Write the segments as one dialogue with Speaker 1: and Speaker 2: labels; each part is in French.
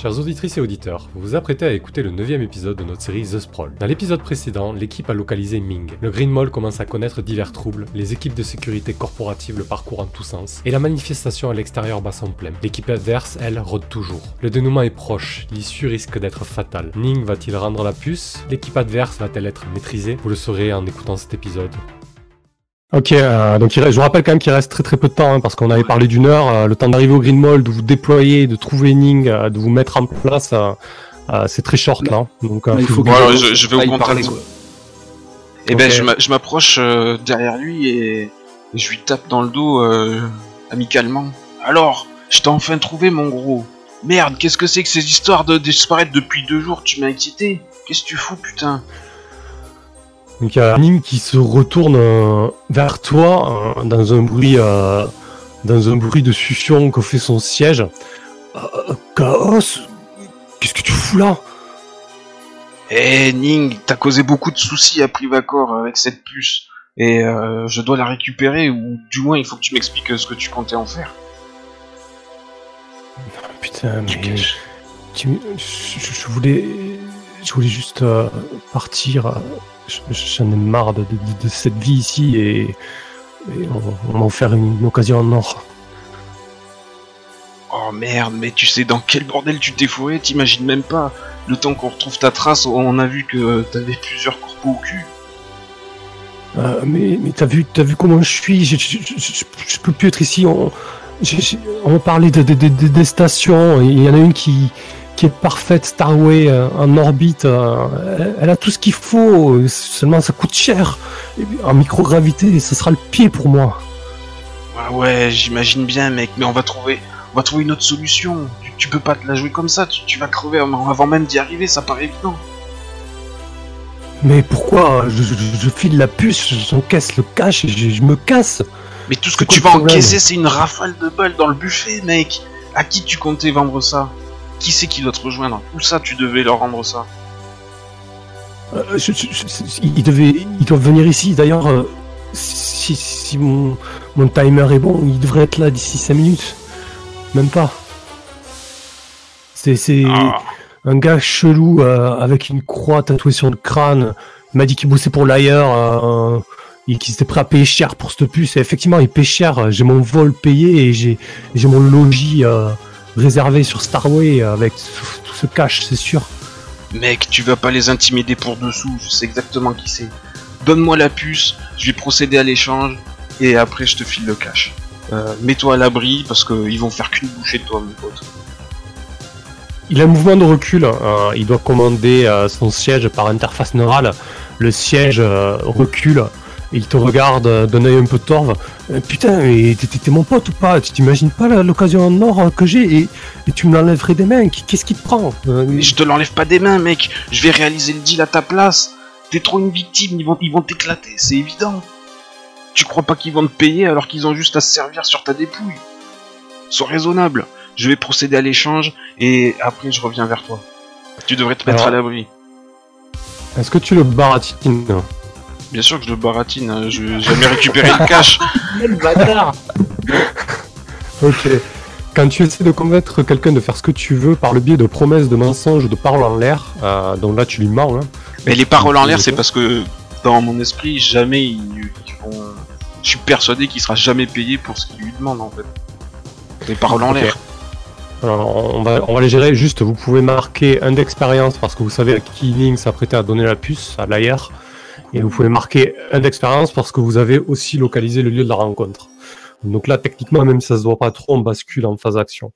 Speaker 1: Chers auditrices et auditeurs, vous vous apprêtez à écouter le 9 épisode de notre série The Sprawl. Dans l'épisode précédent, l'équipe a localisé Ming. Le Green Mall commence à connaître divers troubles, les équipes de sécurité corporative le parcourent en tous sens, et la manifestation à l'extérieur bat son plein. L'équipe adverse, elle, rôde toujours. Le dénouement est proche, l'issue risque d'être fatale. Ning va-t-il rendre la puce? L'équipe adverse va-t-elle être maîtrisée? Vous le saurez en écoutant cet épisode. Ok, euh, donc il reste- je vous rappelle quand même qu'il reste très très peu de temps, hein, parce qu'on avait parlé d'une heure, euh, le temps d'arriver au Green Mall, de vous déployer, de trouver Ning, euh, de vous mettre en place, euh, euh, c'est très short là. Donc euh,
Speaker 2: il faut
Speaker 1: vous-
Speaker 2: que-
Speaker 3: Ouais, je, je vais au contact. Et ben
Speaker 1: Ok.
Speaker 3: je m'a- je m'approche euh, derrière lui et, et je lui tape dans le dos euh, amicalement. Alors, je t'ai enfin trouvé mon gros. Merde, qu'est-ce que c'est que ces histoires de disparaître depuis deux jours? Tu m'as excité Qu'est-ce que tu fous, putain?
Speaker 1: Donc il y a Ning qui se retourne euh, vers toi euh, dans un bruit euh, dans un bruit de succion que fait son siège. Chaos, qu'est-ce que tu fous là?
Speaker 3: Eh Ning, t'as causé beaucoup de soucis à Privacor avec cette puce. Et je dois la récupérer, ou du moins il faut que tu m'expliques ce que tu comptais en faire.
Speaker 1: Putain, mais tu- je, voulais je voulais juste partir. Je- J'en ai marre de, de- de cette vie ici et, et on, on m'a offert une, une occasion en or.
Speaker 3: Oh merde, mais tu sais dans quel bordel tu t'es fourré, t'imagines même pas. Le temps qu'on retrouve ta trace, on a vu que t'avais plusieurs corpos au cul.
Speaker 1: Euh, mais mais t'as vu, t'as vu comment je suis? Je, je, je- je- je peux plus être ici. On, de, de- de- de- des stations. et Il y en a une qui, qui est parfaite, Starway, euh, en orbite. euh, elle, a tout ce qu'il faut. Seulement, ça coûte cher. En microgravité, ce sera le pied pour moi.
Speaker 3: Ouais, ouais, j'imagine bien, mec, mais on va trouver, on va trouver une autre solution. Tu, tu peux pas te la jouer comme ça, tu, tu vas crever avant même d'y arriver, ça paraît évident.
Speaker 1: Mais pourquoi? Je, je- je file la puce, j'encaisse le cash et je, je me casse.
Speaker 3: Mais tout ce que tu vas encaisser, c'est une rafale de balles dans le buffet, mec. À qui tu comptais vendre ça? Qui c'est qui doit te rejoindre Où ça tu devais leur rendre ça
Speaker 1: Euh, je- je- je- ils, devaient, ils doivent venir ici. D'ailleurs, euh, si, si mon, mon timer est bon, il devrait être là d'ici 5 minutes. Même pas. C'est c'est
Speaker 3: Ah.
Speaker 1: un gars chelou euh, avec une croix tatouée sur le crâne. Il m'a dit qu'il bossait pour l'ailleurs et qu'il était prêt à payer cher pour cette puce. Et effectivement, il paye cher. J'ai mon vol payé et j'ai j'ai mon logis réservé sur Starway avec tout ce cash, c'est sûr.
Speaker 3: Mec, tu vas pas les intimider pour dessous, je sais exactement qui c'est. Donne-moi la puce, je vais procéder à l'échange, et après je te file le cash. Euh, Mets-toi à l'abri, parce qu'ils vont faire qu'une bouchée de toi, mon pote.
Speaker 1: Il a un mouvement de recul. euh, il doit commander euh, son siège par interface neurale. Le siège euh, recule. Il te regarde d'un œil un peu torve. Euh, putain, mais t'es- mon pote ou pas? Tu t'imagines pas l'occasion en or que j'ai et, et tu me l'enlèverais des mains? Qu'est-ce qui te prend? Euh,
Speaker 3: Mais je te l'enlève pas des mains, mec, je vais réaliser le deal à ta place. T'es trop une victime, ils vont ils vont t'éclater, c'est évident. Tu crois pas qu'ils vont te payer alors qu'ils ont juste à se servir sur ta dépouille? Sois raisonnable. Je vais procéder à l'échange, et après je reviens vers toi. Tu devrais te mettre
Speaker 1: Alors-
Speaker 3: à l'abri.
Speaker 1: Est-ce que tu le baratines
Speaker 3: Bien sûr que je le baratine, hein, je vais jamais récupérer le cash.
Speaker 2: Quel bâtard
Speaker 1: Ok. Quand tu essaies de convaincre quelqu'un de faire ce que tu veux par le biais de promesses, de mensonges, de paroles en l'air, euh, donc là tu lui mens. Hein.
Speaker 3: Mais les paroles en l'air, c'est parce que dans mon esprit, jamais ils, ils vont. Je suis persuadé qu'il sera jamais payé pour ce qu'il lui demande en fait. Les paroles en l'air.
Speaker 1: Alors, on va, on va les gérer juste. Vous pouvez marquer un d'expérience parce que vous savez à qui Ning s'apprêtait à donner la puce, à l'ailleurs. Et vous pouvez marquer un d'expérience parce que vous avez aussi localisé le lieu de la rencontre. Donc là, techniquement, même si ça se voit pas trop, on bascule en phase action.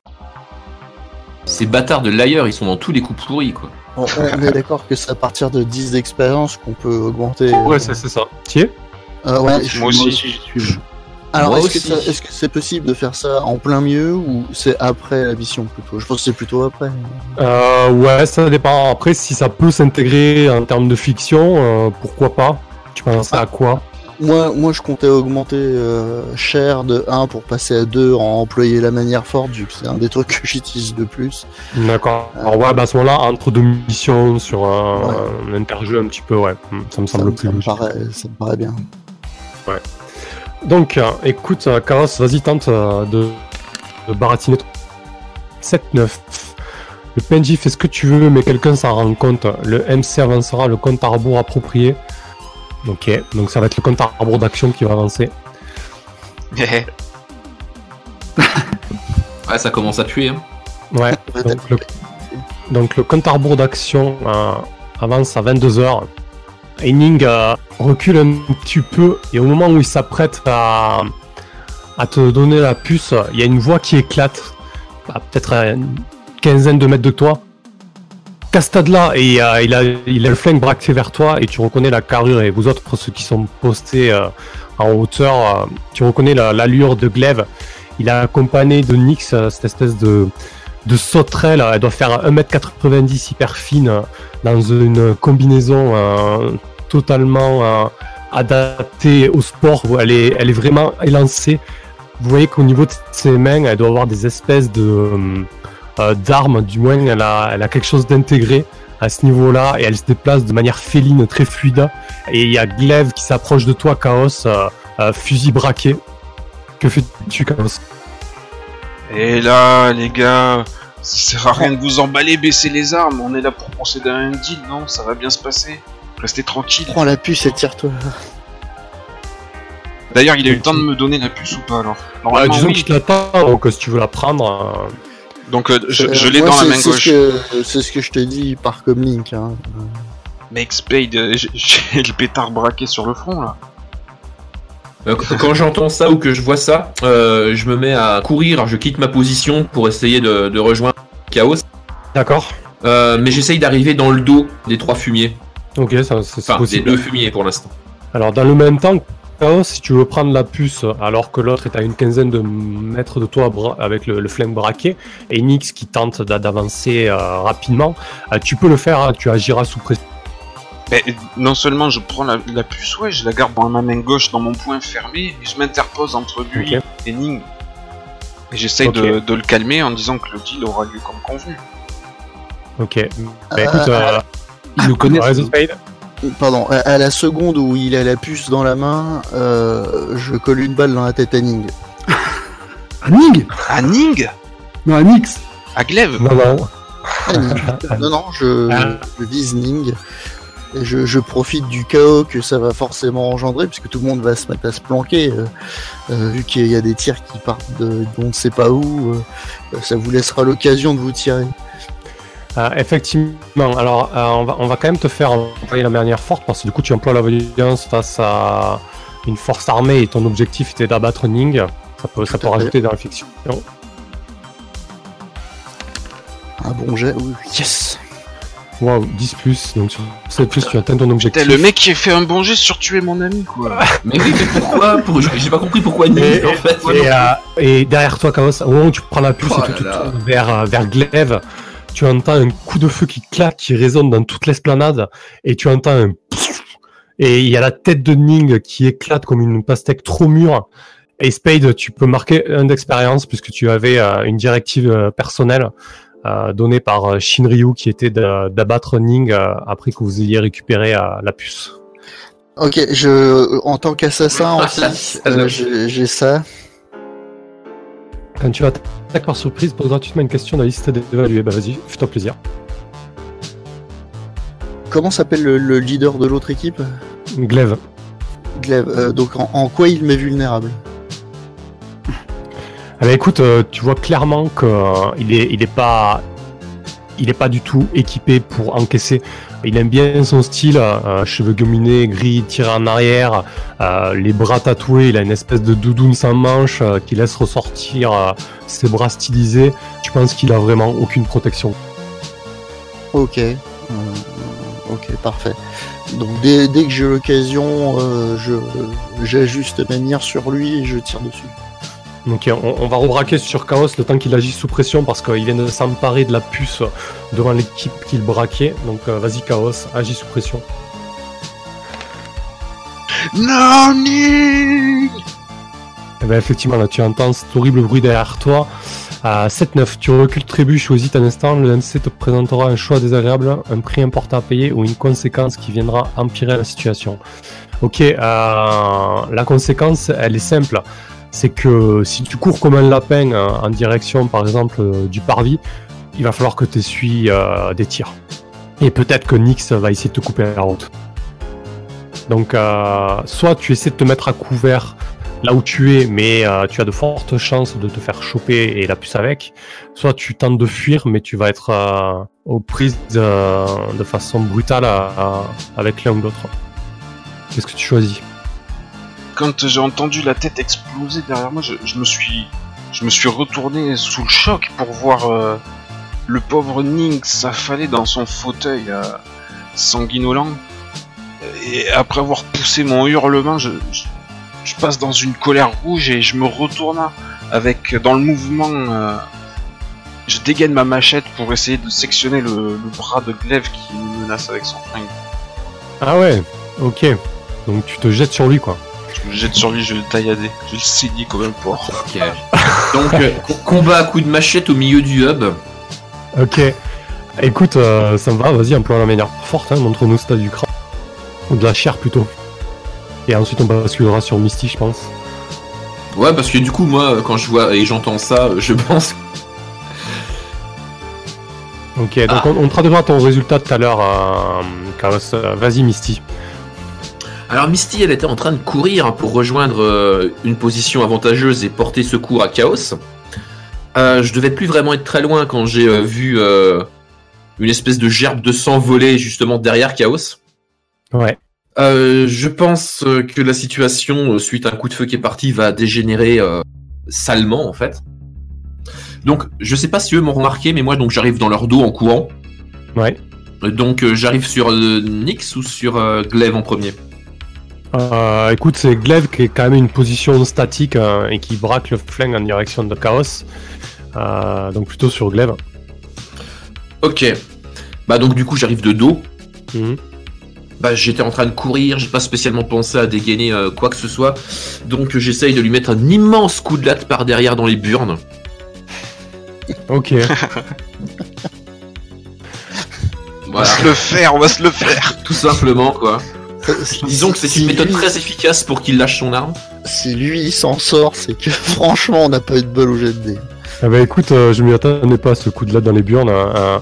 Speaker 2: Ces bâtards de l'ailleurs, ils sont dans tous les coups pourris, quoi.
Speaker 4: On, on est d'accord que c'est à partir de 10 d'expérience qu'on peut augmenter.
Speaker 1: Ouais, c'est ça. Tiens,
Speaker 4: euh, ouais, je-
Speaker 3: Moi aussi.
Speaker 2: j'y suis.
Speaker 4: Alors, est-ce que,
Speaker 2: aussi.
Speaker 4: ça- est-ce que c'est possible de faire ça en plein milieu ou c'est après la mission plutôt? Je pense que c'est plutôt après.
Speaker 1: euh, ouais, ça dépend. Après, si ça peut s'intégrer en termes de fiction, euh, pourquoi pas? Tu penses à quoi?
Speaker 4: Moi, moi, je comptais augmenter euh, cher de 1 pour passer à 2 en employer la manière forte, vu que c'est un des trucs que j'utilise de plus.
Speaker 1: D'accord. Alors ouais, bah à ce moment-là, entre deux missions sur un,
Speaker 4: Ouais.
Speaker 1: un interjeu un petit peu, ouais, hmm, ça me semble plus
Speaker 4: ça me
Speaker 1: logique.
Speaker 4: paraît, ça me paraît bien.
Speaker 1: Donc, euh, écoute, euh, Chaos, vas-y, tente euh, de, de baratiner. 7-9. Le PNJ fait ce que tu veux, mais quelqu'un s'en rend compte. Le MC avancera le compte à rebours approprié. Ok, donc ça va être le compte à rebours d'action qui va avancer.
Speaker 2: Ouais, ça commence à puer. Hein.
Speaker 1: Ouais, donc le, donc le compte à rebours d'action euh, avance à 22h. Henning euh, recule un petit peu et au moment où il s'apprête à, te donner la puce, il y a une voix qui éclate, à peut-être à une quinzaine de mètres de toi. Castade là et euh, il, a, il a le flingue braqué vers toi et tu reconnais la carrure et vous autres, ceux qui sont postés euh, en hauteur, tu reconnais la- l'allure de Glaive. Il a accompagné de Nyx, euh, cette espèce de, de sauterelle, elle doit faire 1m90 hyper fine dans une combinaison totalement euh, adaptée au sport. Elle est, elle est vraiment élancée. Vous voyez qu'au niveau de ses mains, elle doit avoir des espèces de euh, euh, d'armes. Du moins, elle a, quelque chose d'intégré à ce niveau-là et elle se déplace de manière féline, très fluide. Et il y a Glaive qui s'approche de toi, Chaos, fusil braqué. Que fais-tu, Chaos?
Speaker 3: Et là, les gars, ça sert à rien de vous emballer, baisser les armes. On est là pour procéder à un deal, non? Ça va bien se passer. Restez tranquille.
Speaker 4: Prends la puce et tire-toi.
Speaker 3: D'ailleurs, il a eu le temps de me donner la puce ou pas alors Normalement,
Speaker 1: disons
Speaker 3: oui.
Speaker 1: que je t'attends, donc si tu veux la prendre. euh,
Speaker 3: Donc, euh, je,
Speaker 4: Euh,
Speaker 3: je l'ai dans la main
Speaker 4: c'est
Speaker 3: gauche.
Speaker 4: ce que- C'est ce que je te dis par comlink. Hein.
Speaker 3: Mec, Spade, j'ai- le pétard braqué sur le front là.
Speaker 2: Qu- Quand j'entends ça ou que je vois ça, euh, je me mets à courir, je quitte ma position pour essayer de, de rejoindre Chaos.
Speaker 1: D'accord.
Speaker 2: Euh, mais j'essaye d'arriver dans le dos des trois fumiers.
Speaker 1: Ok, ça c'est
Speaker 2: Enfin, deux fumiers pour l'instant.
Speaker 1: Alors dans le même temps, Chaos, si tu veux prendre la puce alors que l'autre est à une quinzaine de mètres de toi avec le, le flingue braqué, et Nix qui tente d'a- d'avancer euh, rapidement, euh, tu peux le faire, hein, tu agiras sous pression.
Speaker 3: Mais non seulement je prends la, la puce, ouais, je la garde dans ma main gauche dans mon poing fermé, et je m'interpose entre lui et Ning. Et j'essaye de le calmer en disant que le deal aura lieu comme convenu.
Speaker 1: Ok. Bah, écoute, euh,
Speaker 5: Il nous connaît.
Speaker 1: Razor Spade.
Speaker 4: Pardon, à, à la seconde où il a la puce dans la main, euh, je colle une balle dans la tête à Ning.
Speaker 5: À Ning
Speaker 3: À Ning
Speaker 5: Non, à Nix
Speaker 3: À Glaive
Speaker 1: Non, non.
Speaker 4: Ah, Ning. non, non, je,
Speaker 1: Ah.
Speaker 4: je vise Ning. Et je, je profite du chaos que ça va forcément engendrer, puisque tout le monde va se mettre à se planquer. euh, euh, vu qu'il y a des tirs qui partent de, on ne sait pas où, euh, ça vous laissera l'occasion de vous tirer.
Speaker 1: Euh, effectivement, alors euh, on, va, on va quand même te faire employer la manière forte parce que du coup tu emploies la violence face à une force armée et ton objectif était d'abattre Ning. Ça peut, ça peut rajouter dans la fiction.
Speaker 4: Un bon jet, oui, yes
Speaker 1: Waouh, 10 plus, donc sur 7 plus tu atteins ton objectif.
Speaker 3: Le mec qui a fait un bon geste sur tuer mon ami, quoi.
Speaker 2: Mais oui, mais pourquoi pour... J'ai pas compris pourquoi Ning
Speaker 1: Et,
Speaker 2: en fait.
Speaker 1: et, euh, et derrière toi, Chaos, au moment où tu prends la puce
Speaker 2: Oh
Speaker 1: et que tu
Speaker 2: là.
Speaker 1: tournes vers, vers Glaive, tu entends un coup de feu qui claque, qui résonne dans toute l'esplanade, et tu entends un et il y a la tête de Ning qui éclate comme une pastèque trop mûre. Et Spade, tu peux marquer un d'expérience puisque tu avais euh, une directive euh, personnelle euh, donnée par euh, Shinryu qui était d'abattre Ning euh, après que vous ayez récupéré euh, la puce.
Speaker 4: Ok, je, en tant qu'assassin aussi, j'ai ça.
Speaker 1: Tu attaques par surprise, pose gratuitement une question dans la liste d'évaluer. Bah vas-y, fais-toi plaisir.
Speaker 4: Comment s'appelle le, le leader de l'autre équipe?
Speaker 1: Glaive.
Speaker 4: Glaive. Euh, donc en, en quoi il m'est vulnérable?
Speaker 1: Ah bah écoute, euh, tu vois clairement que euh, il est, il est pas, il est pas du tout équipé pour encaisser. Il aime bien son style, euh, cheveux gominés, gris, tiré en arrière, euh, les bras tatoués. Il a une espèce de doudoune sans manche euh, qui laisse ressortir ses bras stylisés. Tu penses qu'il a vraiment aucune protection.
Speaker 4: Ok. Ok, parfait. Donc dès, dès que j'ai l'occasion, je j'ajuste ma mire sur lui et je tire dessus.
Speaker 1: Donc on, on va rebraquer sur Chaos le temps qu'il agisse sous pression parce qu'il vient de s'emparer de la puce devant l'équipe qu'il braquait. Donc euh, vas-y Chaos, agis sous pression.
Speaker 3: Non, Ning
Speaker 1: Eh ben, effectivement, là, tu entends cet horrible bruit derrière toi. À 7-9, tu recules, trébuches, choisis un instant. Le MC te présentera un choix désagréable, un prix important à payer ou une conséquence qui viendra empirer la situation. Ok, euh, la conséquence, elle est simple. C'est que si tu cours comme un lapin euh, en direction, par exemple, euh, du parvis, il va falloir que tu essuies euh, des tirs. Et peut-être que Nyx va essayer de te couper la route. Donc, euh, soit tu essaies de te mettre à couvert là où tu es, mais tu as de fortes chances de te faire choper et la puce avec. Soit tu tentes de fuir, mais tu vas être aux prises de, façon brutale avec l'un ou l'autre. Qu'est-ce que tu choisis
Speaker 3: Quand j'ai entendu la tête exploser derrière moi, je, me suis, je me suis retourné sous le choc pour voir euh, le pauvre Ning s'affaler dans son fauteuil euh, sanguinolent. Et après avoir poussé mon hurlement, je passe dans une colère rouge et je me retourne avec dans le mouvement. euh, je dégaine ma machette pour essayer de sectionner le, le bras de Glaive qui me menace avec son flingue.
Speaker 1: Ah ouais, ok. Donc tu te jettes sur lui, quoi.
Speaker 3: Je me jette sur lui, je vais le taillader, je vais le saigner comme un porc.
Speaker 2: Ok. Donc, euh, co- combat à coups de machette au milieu du hub.
Speaker 1: Ok. Écoute, euh, ça me va, vas-y, emploie la manière forte, hein, montre-nous si t'as du crâne. Ou de la chair plutôt. Et ensuite on basculera sur Misty, je pense.
Speaker 2: Ouais, parce que du coup, moi, quand je vois et j'entends ça, je pense.
Speaker 1: Ok, donc
Speaker 2: Ah.
Speaker 1: on, on traduira ton résultat tout à l'heure, euh, Chaos. Euh, Vas-y, Misty.
Speaker 2: Alors, Misty, elle était en train de courir pour rejoindre euh, une position avantageuse et porter secours à Chaos. Euh, je devais plus vraiment être très loin quand j'ai euh, vu euh, une espèce de gerbe de sang voler justement derrière Chaos.
Speaker 1: Ouais.
Speaker 2: Je pense que la situation, suite à un coup de feu qui est parti, va dégénérer salement en fait. Donc, je sais pas si eux m'ont remarqué, mais moi, donc j'arrive dans leur dos en courant.
Speaker 1: Ouais.
Speaker 2: Donc, j'arrive sur Nyx ou sur Glaive en premier?
Speaker 1: Euh, écoute, c'est Glaive qui est quand même une position statique euh, et qui braque le flingue en direction de Chaos. Euh, donc plutôt sur Glaive.
Speaker 2: Ok. Bah donc du coup, j'arrive de dos.
Speaker 1: Mhm.
Speaker 2: Bah j'étais en train de courir, j'ai pas spécialement pensé à dégainer euh, quoi que ce soit. Donc j'essaye de lui mettre un immense coup de latte par derrière dans les burnes.
Speaker 1: Ok.
Speaker 3: On
Speaker 2: Voilà,
Speaker 3: va se le faire, on va se le faire.
Speaker 2: tout simplement quoi. Disons que c'est une méthode
Speaker 4: lui-
Speaker 2: très efficace pour qu'il lâche son arme.
Speaker 4: Si lui il s'en sort, c'est que franchement on n'a pas eu de bol au jet de dés.
Speaker 1: Ah bah écoute, euh, je m'y attendais pas à ce coup de latte dans les burnes. euh, euh.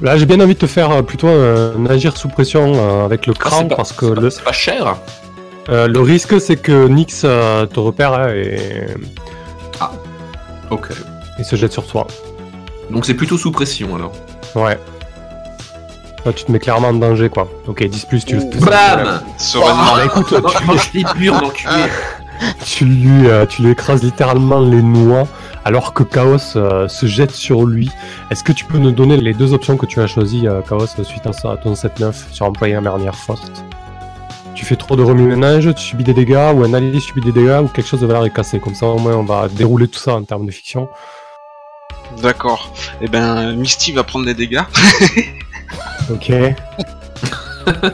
Speaker 1: Là, j'ai bien envie de te faire euh, plutôt un agir sous pression euh, avec le
Speaker 2: Ah,
Speaker 1: crâne
Speaker 2: pas-
Speaker 1: parce que
Speaker 2: c'est pas-
Speaker 1: le,
Speaker 2: c'est pas cher.
Speaker 1: euh, le risque c'est que Nyx euh, te repère hein, et,
Speaker 2: Ok.
Speaker 1: et se jette sur toi.
Speaker 2: Donc c'est plutôt sous pression alors.
Speaker 1: Ouais. Là, tu te mets clairement en danger quoi. Ok, 10 plus, tu le.
Speaker 2: Bam
Speaker 3: Sereinement.
Speaker 1: bah, écoute,
Speaker 2: burnes enculé.
Speaker 1: tu lui, euh, tu lui écrases littéralement les noix alors que Chaos euh, se jette sur lui. Est-ce que tu peux nous donner les deux options que tu as choisies, euh, Chaos, suite à ton 7-9 sur employer la dernière forte Tu fais trop de remue-ménage, tu subis des dégâts, ou un allié subit des dégâts, ou quelque chose de valeur est cassé. Comme ça, au moins, on va dérouler tout ça en termes de fiction.
Speaker 3: D'accord. Eh ben, Misty va prendre des dégâts.
Speaker 1: Ok.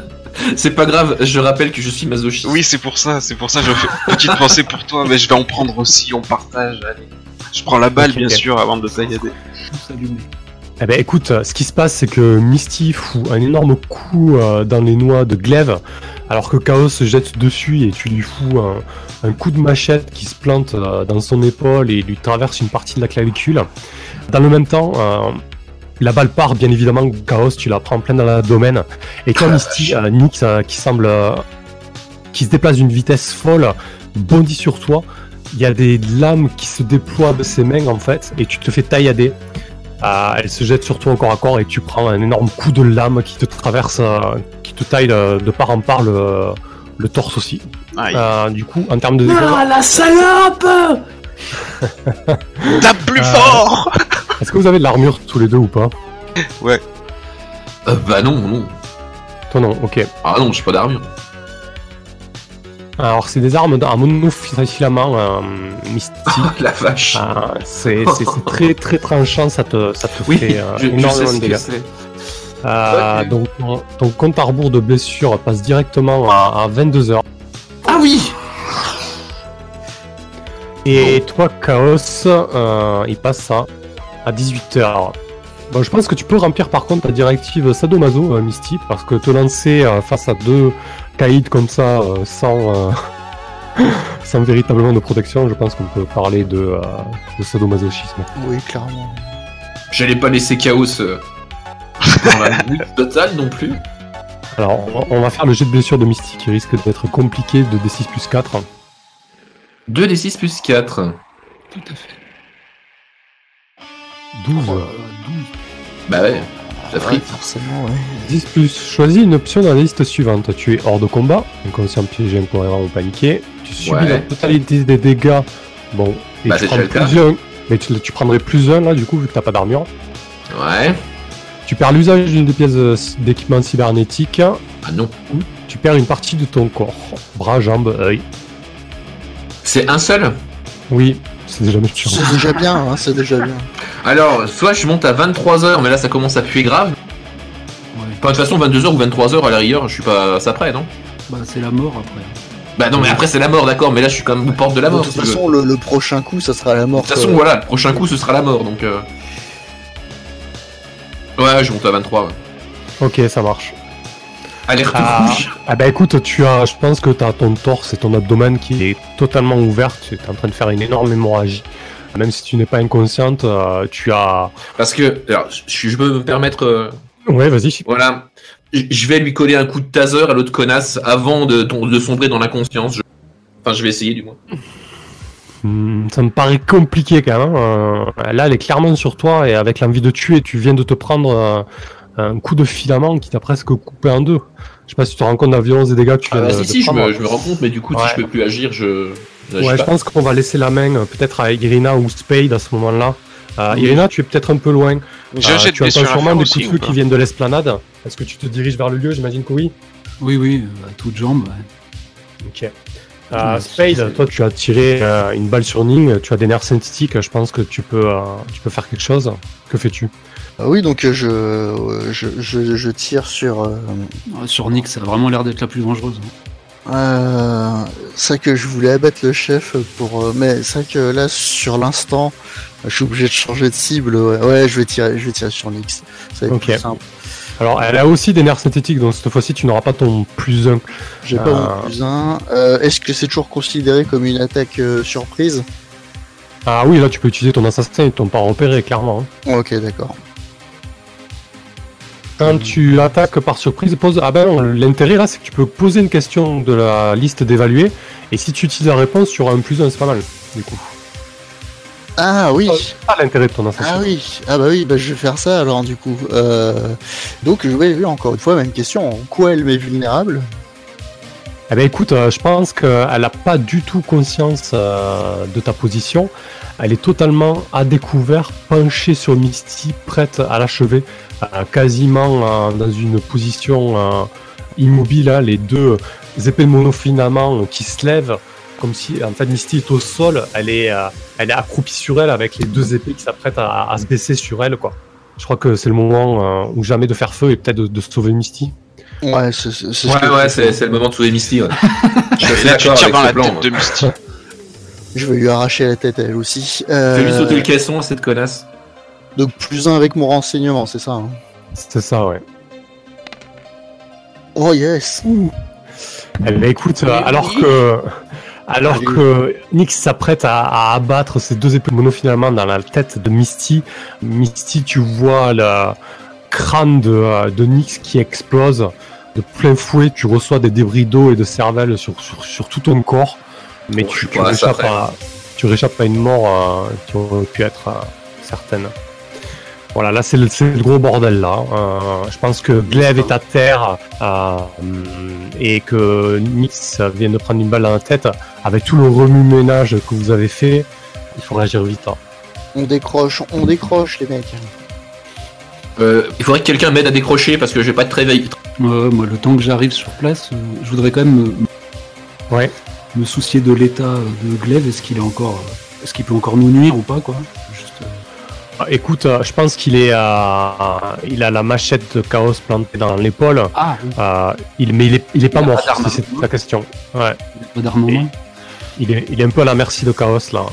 Speaker 2: C'est pas grave, je rappelle que je suis masochiste.
Speaker 3: Oui, c'est pour ça, c'est pour ça, je fais une petite pensée pour toi, mais je vais en prendre aussi, on partage, allez. Je prends la balle, bien sûr, avant de taillader.
Speaker 1: Eh ben écoute, ce qui se passe, c'est que Misty fout un énorme coup euh, dans les noix de glaive, alors que Chaos se jette dessus et tu lui fous un, un coup de machette qui se plante euh, dans son épaule et lui traverse une partie de la clavicule. Dans le même temps, euh, la balle part, bien évidemment, Chaos, tu la prends plein dans l'abdomen. Et quand Misty, euh, Nyx, euh, qui semble... euh, qui se déplace d'une vitesse folle, bondit sur toi, il y a des lames qui se déploient de ses mains, en fait, et tu te fais taillader. Euh, elle se jette sur toi encore à corps et tu prends un énorme coup de lame qui te traverse, euh, qui te taille euh, de part en part le, le torse aussi.
Speaker 3: Aïe.
Speaker 1: Euh, du coup, en termes de dégâts,
Speaker 2: la salope
Speaker 3: Tape plus
Speaker 1: euh,
Speaker 3: fort
Speaker 1: est-ce que vous avez de l'armure tous les deux ou pas
Speaker 2: Euh, Bah non, non.
Speaker 1: Toi non, ok.
Speaker 2: Ah non, j'ai pas d'armure.
Speaker 1: Alors c'est des armes en monofilament euh, mystique.
Speaker 2: la vache.
Speaker 1: Euh, c'est c'est- c'est très très tranchant, ça te, ça te
Speaker 2: oui,
Speaker 1: fait euh,
Speaker 2: je,
Speaker 1: énormément de dégâts. Euh. Donc ton, ton compte à rebours de blessure passe directement à, à 22 heures.
Speaker 2: Ah oui
Speaker 1: Et toi, Chaos, euh, il passe à, à 18h. Bon, je pense que tu peux remplir par contre ta directive Sadomaso, euh, Misty, parce que te lancer euh, face à deux caïds comme ça, euh, sans, euh, sans véritablement de protection, je pense qu'on peut parler de, euh, de sadomasochisme.
Speaker 4: Oui, clairement.
Speaker 2: J'allais pas laisser Chaos euh, dans la lutte totale non plus.
Speaker 1: Alors, on va- faire le jet de blessure de Misty qui risque d'être compliqué de D6 plus 4.
Speaker 2: 2 des 6 plus 4.
Speaker 5: Tout à fait.
Speaker 1: 12.
Speaker 5: Oh là là, 12.
Speaker 2: Bah ouais, ça
Speaker 4: Ouais,
Speaker 2: frite.
Speaker 4: forcément, ouais.
Speaker 1: 10 plus. Choisis une option dans la liste suivante. Tu es hors de combat, inconscient, piégé, incohérent ou paniqué. Tu subis
Speaker 2: Ouais.
Speaker 1: la totalité des dégâts. Bon, et
Speaker 2: Bah,
Speaker 1: tu prends plus un. Mais tu, tu prendrais plus un là, du coup, vu que t'as pas d'armure.
Speaker 2: Ouais.
Speaker 1: Tu perds l'usage d'une des pièces euh, d'équipement cybernétique.
Speaker 2: Ah non.
Speaker 1: Tu perds une partie de ton corps. Bras, jambes, œil.
Speaker 2: C'est un seul?
Speaker 1: Oui, c'est déjà méchant.
Speaker 4: C'est déjà bien, hein, c'est déjà bien.
Speaker 2: Alors, soit je monte à 23h, mais là ça commence à puer grave.
Speaker 5: Ouais.
Speaker 2: Enfin, de toute façon, 22h ou 23h à la rigueur, je suis pas ça près, non?
Speaker 5: Bah, c'est la mort après.
Speaker 2: Bah non, mais après c'est la mort, d'accord, mais là je suis quand même aux portes de la
Speaker 4: de
Speaker 2: mort.
Speaker 4: toute
Speaker 2: si tu veux.
Speaker 4: façon, le, le prochain coup, ça sera la mort.
Speaker 2: De toute façon, voilà, le prochain coup ce sera la mort, donc. euh. Ouais, je monte à 23. Ouais.
Speaker 1: Ok, ça marche.
Speaker 2: Alerte
Speaker 1: Ah.
Speaker 2: rouge.
Speaker 1: Ah bah écoute, tu as, je pense que tu as ton torse et ton abdomen qui est totalement ouvert. Tu es en train de faire une énorme hémorragie. Même si tu n'es pas inconsciente, euh, tu as.
Speaker 2: Parce que, alors, je, je peux me permettre. euh,
Speaker 1: Ouais, vas-y.
Speaker 2: Voilà. Je vais lui coller un coup de taser à l'autre connasse avant de, sombrer dans l'inconscience. Je- Enfin, je vais essayer du moins.
Speaker 1: Hmm, ça me paraît compliqué quand même. hein. Euh, là, elle est clairement sur toi et avec l'envie de tuer, tu viens de te prendre euh, un coup de filament qui t'a presque coupé en deux. Je sais pas si tu te rends compte de la violence des dégâts que tu
Speaker 2: Ah
Speaker 1: viens
Speaker 2: bah
Speaker 1: de,
Speaker 2: si,
Speaker 1: de
Speaker 2: si, je me, je me rends compte, mais du coup,
Speaker 1: Ouais.
Speaker 2: si je peux plus agir, je.
Speaker 1: Ouais, je
Speaker 2: pas.
Speaker 1: pense qu'on va laisser la main euh, peut-être à Irina ou Spade à ce moment-là. Euh,
Speaker 3: Oui.
Speaker 1: Irina, tu es peut-être un peu loin.
Speaker 3: J'ai un
Speaker 1: Euh,
Speaker 3: jet de
Speaker 1: tu entends sûrement des coups de feu qui viennent de l'esplanade. Est-ce que tu te diriges vers le lieu? J'imagine que oui.
Speaker 5: Oui, oui, à toutes jambes. ouais.
Speaker 1: Ok. Euh, Spade, toi tu as tiré euh, une balle sur Ning, tu as des nerfs synthétiques, je pense que tu peux, euh, tu peux faire quelque chose. Que fais-tu?
Speaker 4: Oui, donc euh, je, euh, je, je, je tire sur. euh,
Speaker 5: Ouais, Sur Nick, ça a vraiment l'air d'être la plus dangereuse. hein.
Speaker 4: Euh, c'est vrai que je voulais abattre le chef pour, euh, mais c'est vrai que là sur l'instant, je suis obligé de changer de cible. Ouais, Ouais, je vais tirer, je vais tirer sur Nix. Ça va être
Speaker 1: Ok.
Speaker 4: plus simple.
Speaker 1: Alors elle a aussi des nerfs synthétiques, donc cette fois-ci tu n'auras pas ton plus 1.
Speaker 4: J'ai pas mon plus un. Euh, Est-ce que c'est toujours considéré comme une attaque euh, surprise?
Speaker 1: Ah oui, là tu peux utiliser ton assassin, ils t'ont pas repéré clairement. hein.
Speaker 4: Ok, d'accord.
Speaker 1: Quand tu attaques par surprise, pose. Ah ben l'intérêt là c'est que tu peux poser une question de la liste d'évaluer, et si tu utilises la réponse, tu auras un plus 1, c'est pas mal du coup.
Speaker 4: Ah oui.
Speaker 1: Pas l'intérêt de ton.
Speaker 4: Ah oui, ah bah oui, bah je vais faire ça alors du coup. Euh, donc je vais encore une fois même question. En quoi elle m'est vulnérable?
Speaker 1: Eh ben écoute, euh, je pense qu'elle n'a pas du tout conscience euh, de ta position. Elle est totalement à découvert, penchée sur Misty, prête à l'achever, quasiment euh, dans une position euh, immobile, hein, les deux épées de monofilament euh, qui se lèvent, comme si en fait Misty est au sol, elle est, euh, elle est accroupie sur elle avec les deux épées qui s'apprêtent à, à se baisser sur elle. quoi. Je crois que c'est le moment euh, ou jamais de faire feu et peut-être de, de sauver Misty.
Speaker 4: Ouais, c'est ce
Speaker 2: Ouais, c'est le moment de sauver Misty. Ouais. je suis
Speaker 3: Là, tu
Speaker 2: d'accord
Speaker 3: tires
Speaker 2: avec
Speaker 3: dans
Speaker 2: ce
Speaker 3: la
Speaker 2: plan.
Speaker 3: tête
Speaker 2: moi.
Speaker 3: de Misty.
Speaker 4: Je vais lui arracher la tête à elle aussi. Euh,
Speaker 2: Fais-lui sauter le caisson à cette connasse.
Speaker 4: Donc plus un avec mon renseignement, c'est ça. hein.
Speaker 1: C'est ça, ouais.
Speaker 4: Oh yes.
Speaker 1: Eh ben, écoute, euh,
Speaker 2: Oui,
Speaker 1: alors
Speaker 2: oui.
Speaker 1: que alors
Speaker 4: Allez.
Speaker 1: que Nick s'apprête à, à abattre ces deux épées mono finalement dans la tête de Misty, Misty, tu vois le crâne de, euh, de Nix qui explose de plein fouet. Tu reçois des débris d'eau et de cervelle sur, sur, sur tout ton corps, mais tu, tu réchappes à, tu réchappes à une mort euh, qui aurait pu être euh, certaine. Voilà, là c'est le, gros bordel là. Euh, je pense que Glaive est à terre euh, et que Nix vient de prendre une balle dans la tête. Avec tout le remue-ménage que vous avez fait, il faut réagir vite. hein.
Speaker 4: On décroche, on décroche les mecs.
Speaker 2: Euh, il faudrait que quelqu'un m'aide à décrocher parce que je vais pas être très.
Speaker 5: Ouais, moi, le temps que j'arrive sur place, euh, je voudrais quand même me,
Speaker 1: Ouais.
Speaker 5: me soucier de l'état de Glaive. Est-ce qu'il est encore, est-ce qu'il peut encore nous nuire ou pas, quoi?
Speaker 1: Écoute, euh, je pense qu'il est, euh, il a la machette de chaos plantée dans l'épaule.
Speaker 5: Ah, oui,
Speaker 1: Euh, il, mais il est, il est pas
Speaker 5: Il
Speaker 1: mort,
Speaker 5: à
Speaker 1: si c'est ta question. Ouais.
Speaker 5: il a pas d'arme en main.
Speaker 1: Il est, il est un peu à la merci de chaos là.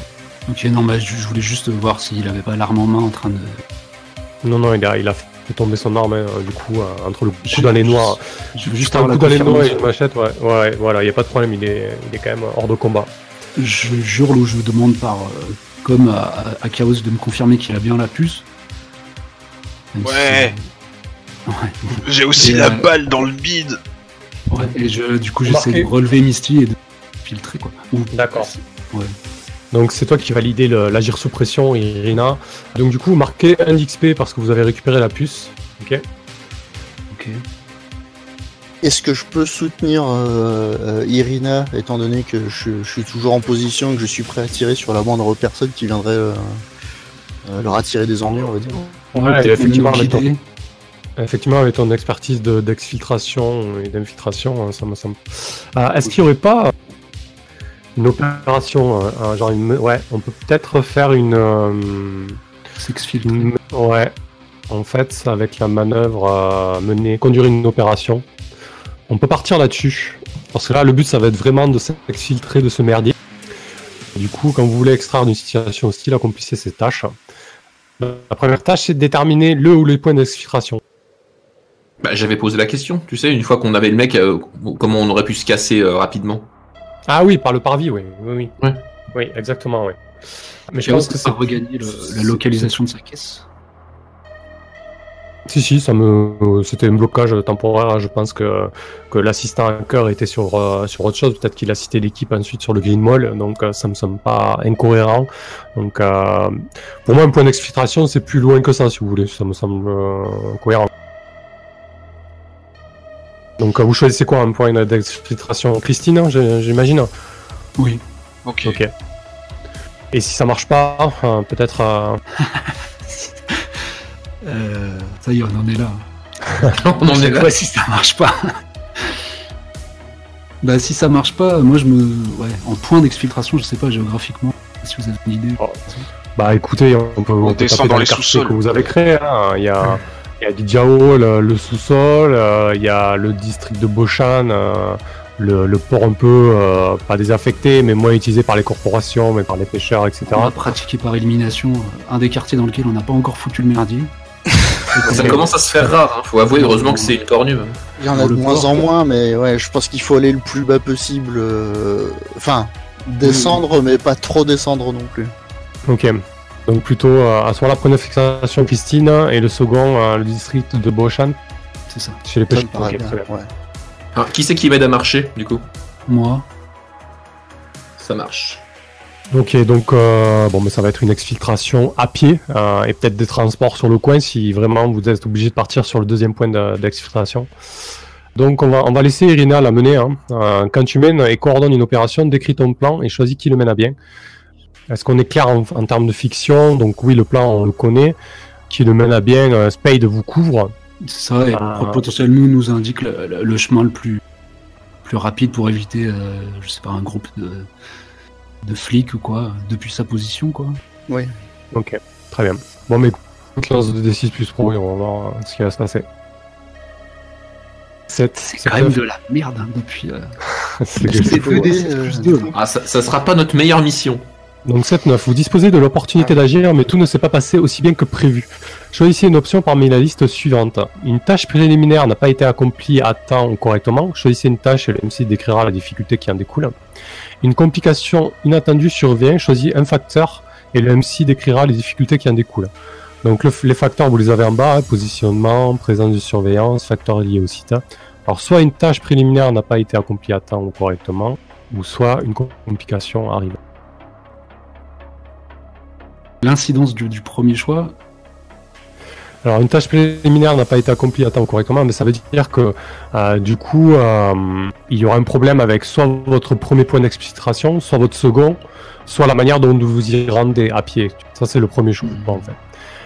Speaker 5: Ok, non, bah, je, je voulais juste voir s'il avait pas l'arme en main en train de.
Speaker 1: Non, non, il a, il a fait tomber son arme hein, du coup euh, entre le coup dans les noix.
Speaker 5: Je
Speaker 1: Juste un coup dans les noix et une machette, ouais. Ouais, voilà, il y a pas de problème, il est, il est quand même hors de combat.
Speaker 5: Je jure ou je demande par comme à, à- à Chaos de me confirmer qu'il a bien la puce. Si
Speaker 3: Ouais. J'ai aussi
Speaker 5: Et,
Speaker 3: la
Speaker 5: euh,
Speaker 3: balle dans le bide.
Speaker 5: Ouais, et je, du coup, j'essaie de relever Misty et de filtrer, quoi.
Speaker 1: D'accord.
Speaker 5: Ouais.
Speaker 1: Donc c'est toi qui validez le- l'agir sous pression, Irina. Donc du coup, marquez un d'XP parce que vous avez récupéré la puce. Ok.
Speaker 5: Ok.
Speaker 4: Est-ce que je peux soutenir euh, euh, Irina, étant donné que je, je suis toujours en position, que je suis prêt à tirer sur la moindre personne qui viendrait euh, euh, leur attirer des ennuis, on va dire?
Speaker 1: Ouais, et effectivement, avec ton, effectivement, avec ton expertise de- d'exfiltration et d'infiltration, hein, ça me semble. Ah, Est-ce qu'il n'y aurait pas une opération, genre une, ouais, on peut peut-être faire une, euh, une- ouais, en fait, avec la manœuvre mener, conduire une opération. On peut partir là-dessus, parce que là, le but, ça va être vraiment de s'exfiltrer de ce merdier. Du coup, quand vous voulez extraire d'une situation hostile, accomplissez ces tâches. La première tâche, c'est de déterminer le ou les points d'exfiltration.
Speaker 2: Bah, J'avais posé la question, tu sais, une fois qu'on avait le mec, euh, comment on aurait pu se casser euh, rapidement?
Speaker 1: Ah oui, par le parvis, oui. Oui, oui.
Speaker 2: Ouais.
Speaker 1: Oui, exactement, oui. Mais je pense que c'est
Speaker 5: regagner le- la localisation de sa caisse?
Speaker 1: Si, si, ça me, c'était un blocage temporaire. Je pense que, que l'assistant hacker était sur, euh, sur autre chose. Peut-être qu'il a cité l'équipe ensuite sur le Green Mall. Donc, euh, ça me semble pas incohérent. Donc, euh, pour moi, un point d'exfiltration, c'est plus loin que ça, si vous voulez. Ça me semble euh, cohérent. Donc, euh, vous choisissez quoi, un point d'exfiltration Christine, hein, j'imagine?
Speaker 5: Oui.
Speaker 3: Ok.
Speaker 1: Ok. Et si ça marche pas, euh, peut-être. euh,
Speaker 5: Euh, ça y est, on en est là.
Speaker 2: on en est là.
Speaker 5: Ouais, si ça marche pas. bah, si ça marche pas, moi je me. Ouais, en point d'exfiltration, je sais pas géographiquement, si vous avez une idée.
Speaker 1: Oh. Bah écoutez, on peut, on
Speaker 3: descend
Speaker 1: taper
Speaker 3: dans
Speaker 1: dans
Speaker 3: les sous-sols.
Speaker 1: que vous avez créés. hein. Il y a, il y a Diao, le, le sous-sol, euh, il y a le district de Boshan, euh, le, le port un peu euh, pas désaffecté, mais moins utilisé par les corporations, mais par les pêcheurs, etc.
Speaker 5: On a pratiqué par élimination euh, un des quartiers dans lequel on n'a pas encore foutu le merdier.
Speaker 2: Ça commence à se faire rare, hein. faut avouer, heureusement que c'est une cornue.
Speaker 4: Il y en a de moins
Speaker 5: port,
Speaker 4: en moins, mais ouais, je pense qu'il faut aller le plus bas possible. euh, Enfin, descendre, mais pas trop descendre non plus.
Speaker 1: Ok. Donc plutôt euh, à ce moment-là, première fixation Christine et le second, euh, le district de Boshan,
Speaker 5: C'est ça.
Speaker 1: chez les pêcheurs.
Speaker 4: ouais.
Speaker 2: Alors, qui c'est qui m'aide à marcher, du coup?
Speaker 5: Moi,
Speaker 2: Ça marche.
Speaker 1: Ok, donc euh, bon, mais ça va être une exfiltration à pied euh, et peut-être des transports sur le coin si vraiment vous êtes obligé de partir sur le deuxième point de- d'exfiltration. Donc on va, on va laisser Irina la mener. Hein. Euh, quand tu mènes et coordonnes une opération, décris ton plan et choisis qui le mène à bien. Est-ce qu'on est clair en, en termes de fiction? Donc oui, le plan on le connaît. Qui le mène à bien, Spade vous couvre.
Speaker 5: c'est ça, et
Speaker 1: Ah.
Speaker 5: potentiellement nous indique le, le- chemin le plus, plus rapide pour éviter, je sais pas, un groupe de, de flics ou quoi, depuis sa position, quoi.
Speaker 1: Ok, très bien. Bon, mais écoute, lance de D6 plus pro et on va voir euh, ce qui va se passer. 7,
Speaker 5: C'est quand même de la merde hein, depuis. euh,
Speaker 1: C'est
Speaker 4: plus des,
Speaker 5: c'est
Speaker 4: euh,
Speaker 5: plus deux, là.
Speaker 2: Ah, ça, ça sera pas notre meilleure mission.
Speaker 1: Donc 7-9, vous disposez de l'opportunité d'agir, mais tout ne s'est pas passé aussi bien que prévu. Choisissez une option parmi la liste suivante. Une tâche préliminaire n'a pas été accomplie à temps ou correctement. Choisissez une tâche et le MC décrira la difficulté qui en découle. Une complication inattendue survient. Choisis un facteur et le MC décrira les difficultés qui en découlent. Donc le- les facteurs, vous les avez en bas, hein, positionnement, présence de surveillance, facteurs liés au site. Alors soit une tâche préliminaire n'a pas été accomplie à temps ou correctement, ou soit une complication arrive.
Speaker 5: L'incidence du, premier choix,
Speaker 1: Alors une tâche préliminaire n'a pas été accomplie à temps correctement, mais ça veut dire que euh, du coup euh, il y aura un problème avec soit votre premier point d'exfiltration, soit votre second, soit la manière dont vous y rendez à pied. Ça c'est le premier choix.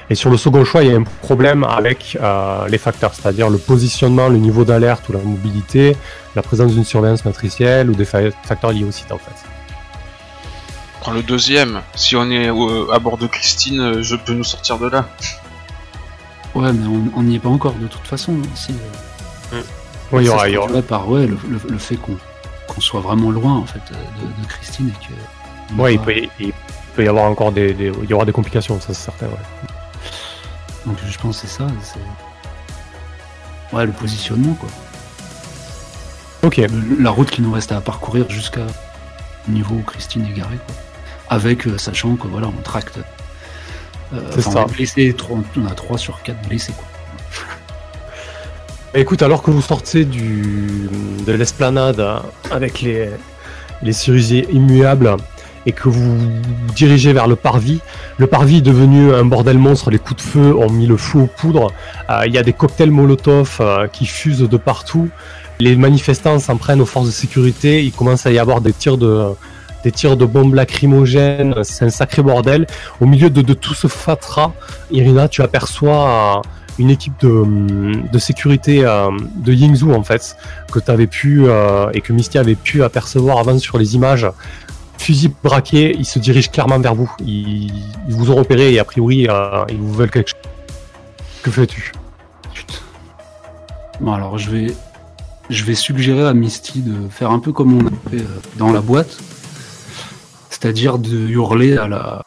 Speaker 1: Et sur le second choix, il y a un problème avec euh, les facteurs, c'est-à-dire le positionnement, le niveau d'alerte ou la mobilité, la présence d'une surveillance matricielle ou des fa- facteurs liés au site en fait.
Speaker 3: Prends le deuxième. Si on est euh, à bord de Christine, euh, je peux nous sortir de là.
Speaker 5: ouais, mais on n'y est pas encore de toute façon. hein, Si, euh,
Speaker 1: Oui, il y
Speaker 5: ça
Speaker 1: aura,
Speaker 5: se
Speaker 1: il y aura-
Speaker 5: traduirait par ouais, le, le- le fait qu'on soit vraiment loin en fait de, de Christine et que.
Speaker 1: Ouais, il peut, y- il peut y avoir encore des, des- il y aura des complications, ça c'est certain. Ouais.
Speaker 5: Donc je pense que c'est ça. c'est- Ouais, le positionnement quoi.
Speaker 1: Ok.
Speaker 5: Le- la route qui nous reste à parcourir jusqu'à au niveau où Christine est garée quoi. Avec, euh, sachant que voilà, on tracte Euh, on
Speaker 1: ça.
Speaker 5: est blessé, trois- on a 3 sur 4 blessés. Quoi.
Speaker 1: Écoute, alors que vous sortez du, de l'esplanade hein, avec les, les cerisiers immuables et que vous vous dirigez vers le parvis, le parvis est devenu un bordel monstre, les coups de feu ont mis le feu aux poudres, Euh, il y a des cocktails Molotov euh, qui fusent de partout, les manifestants s'en prennent aux forces de sécurité, il commence à y avoir des tirs de, des tirs de bombes lacrymogènes, c'est un sacré bordel. Au milieu de, tout ce fatras, Irina, tu aperçois... euh, une équipe de, de sécurité euh, de Yingzhou en fait que tu avais pu euh, et que Misty avait pu apercevoir avant sur les images. Fusil braqué, ils se dirigent clairement vers vous. Ils, vous ont repéré et a priori ils vous veulent quelque chose. Que fais-tu?
Speaker 5: Bon, alors je vais, je vais suggérer à Misty de faire un peu comme on a fait dans la boîte, c'est-à-dire de hurler à la,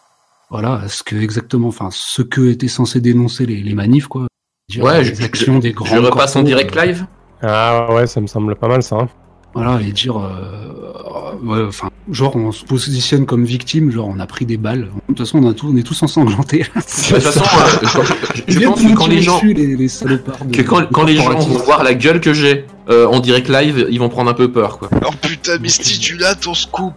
Speaker 5: voilà, à ce que exactement, enfin, ce que étaient censés dénoncer les, les manifs, quoi. Dire
Speaker 2: Ouais,
Speaker 5: les
Speaker 2: je,
Speaker 5: actions
Speaker 2: je-
Speaker 5: des grands.
Speaker 2: je repasse en direct
Speaker 5: euh,
Speaker 2: live.
Speaker 1: Ah ouais, ça me semble pas mal ça. hein.
Speaker 5: Voilà, et dire, euh, ouais, enfin, genre on se positionne comme victime, genre on a pris des balles. De toute façon, on, a tout, on est tous ensanglantés.
Speaker 2: De toute façon, euh, je, pense que quand les gens,
Speaker 5: les, les salopards de-
Speaker 2: que quand, quand les gens vont voir la gueule que j'ai euh, en direct live, ils vont prendre un peu peur, quoi.
Speaker 3: Oh putain, Misty, tu l'as ton scoop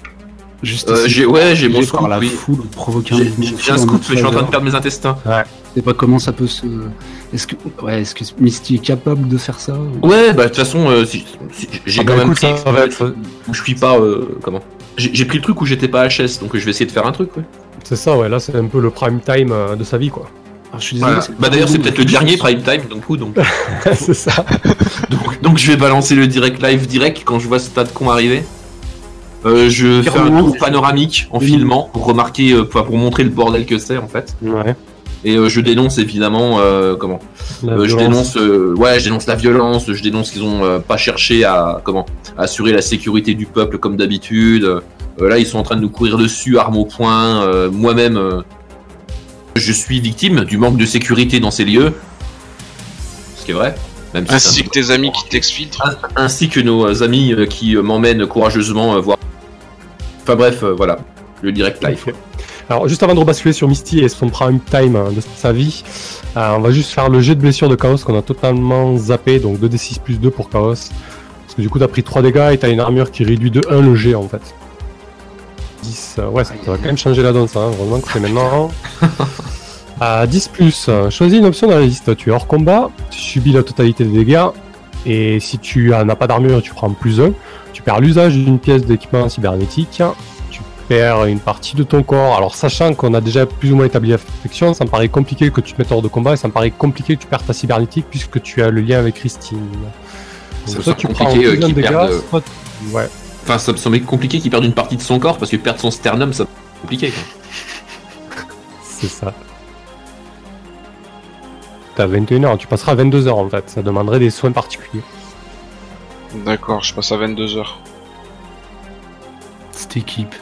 Speaker 5: Juste
Speaker 2: Euh, j'ai- ouais, j'ai mon
Speaker 5: par
Speaker 2: scoop,
Speaker 5: la
Speaker 2: oui.
Speaker 5: foule, provoquer un
Speaker 2: J'ai un scoop, mais je suis en train de perdre mes intestins.
Speaker 5: Je sais pas comment ça peut se. Est-ce que, ouais, est-ce que Misty est capable de faire ça
Speaker 2: Ouais, bah de toute façon, euh, si- si- j'ai
Speaker 1: Ah
Speaker 2: quand
Speaker 1: bah
Speaker 2: même
Speaker 1: écoute,
Speaker 2: pris
Speaker 1: ça va être-
Speaker 2: où je suis pas euh, comment. J'ai j'ai pris le truc où j'étais pas HS, donc je vais essayer de faire un truc. Ouais.
Speaker 1: C'est ça, ouais, là c'est un peu le prime time euh, de sa vie quoi.
Speaker 5: Alors, je suis désolé.
Speaker 2: Voilà. Bah d'ailleurs, c'est peut-être le dernier prime time, donc coup, donc,
Speaker 1: c'est ça.
Speaker 2: donc donc je vais balancer le direct live direct quand je vois ce tas de cons arriver. Euh, je fais un tour panoramique en
Speaker 5: Oui.
Speaker 2: filmant pour remarquer, euh, pour pour montrer le bordel que c'est en fait.
Speaker 1: Ouais.
Speaker 2: Et euh, je dénonce évidemment euh, comment
Speaker 1: La
Speaker 2: Euh, je
Speaker 1: violence.
Speaker 2: dénonce, euh, ouais, je dénonce la violence, je dénonce qu'ils ont euh, pas cherché à comment à assurer la sécurité du peuple comme d'habitude. Euh, là, ils sont en train de nous courir dessus, armes au poing. Euh, Moi-même, euh, je suis victime du manque de sécurité dans ces lieux, ce qui est vrai. Même si
Speaker 3: Ainsi que tes amis qui t'exfiltrent.
Speaker 2: ainsi que nos amis qui m'emmènent courageusement voir. Enfin bref, euh, voilà, le direct live.
Speaker 1: Alors, juste avant de rebasculer sur Misty et son prime time euh, de sa vie, euh, on va juste faire le jet de blessure de Chaos qu'on a totalement zappé, donc 2d6 plus 2 pour Chaos. Parce que du coup, t'as pris 3 dégâts et t'as une armure qui réduit de 1 le jet en fait. 10, euh, ouais, ça, ça va quand même changer la donne ça, hein, heureusement que c'est maintenant. À 10 plus, choisis une option dans la liste. Tu es hors combat, tu subis la totalité des dégâts, et si tu n'as pas d'armure, tu prends plus 1. Tu perds l'usage d'une pièce d'équipement cybernétique, tu perds une partie de ton corps. Alors, sachant qu'on a déjà plus ou moins établi la affection, ça me paraît compliqué que tu te mettes hors de combat et ça me paraît compliqué que tu perds ta cybernétique puisque tu as le lien avec Christine.
Speaker 2: Ça
Speaker 1: Donc,
Speaker 2: me
Speaker 1: soit
Speaker 2: semble
Speaker 1: tu prends
Speaker 2: compliqué, euh, perdent, euh,
Speaker 1: soit- Ouais,
Speaker 2: Enfin, ça me semblait compliqué qu'il perde une partie de son corps parce que perdre son sternum, ça c'est compliqué.
Speaker 1: c'est ça. T'as 21 heures, tu passeras à 22 heures en fait. Ça demanderait des soins particuliers.
Speaker 3: D'accord, je passe à 22h.
Speaker 5: Cette équipe.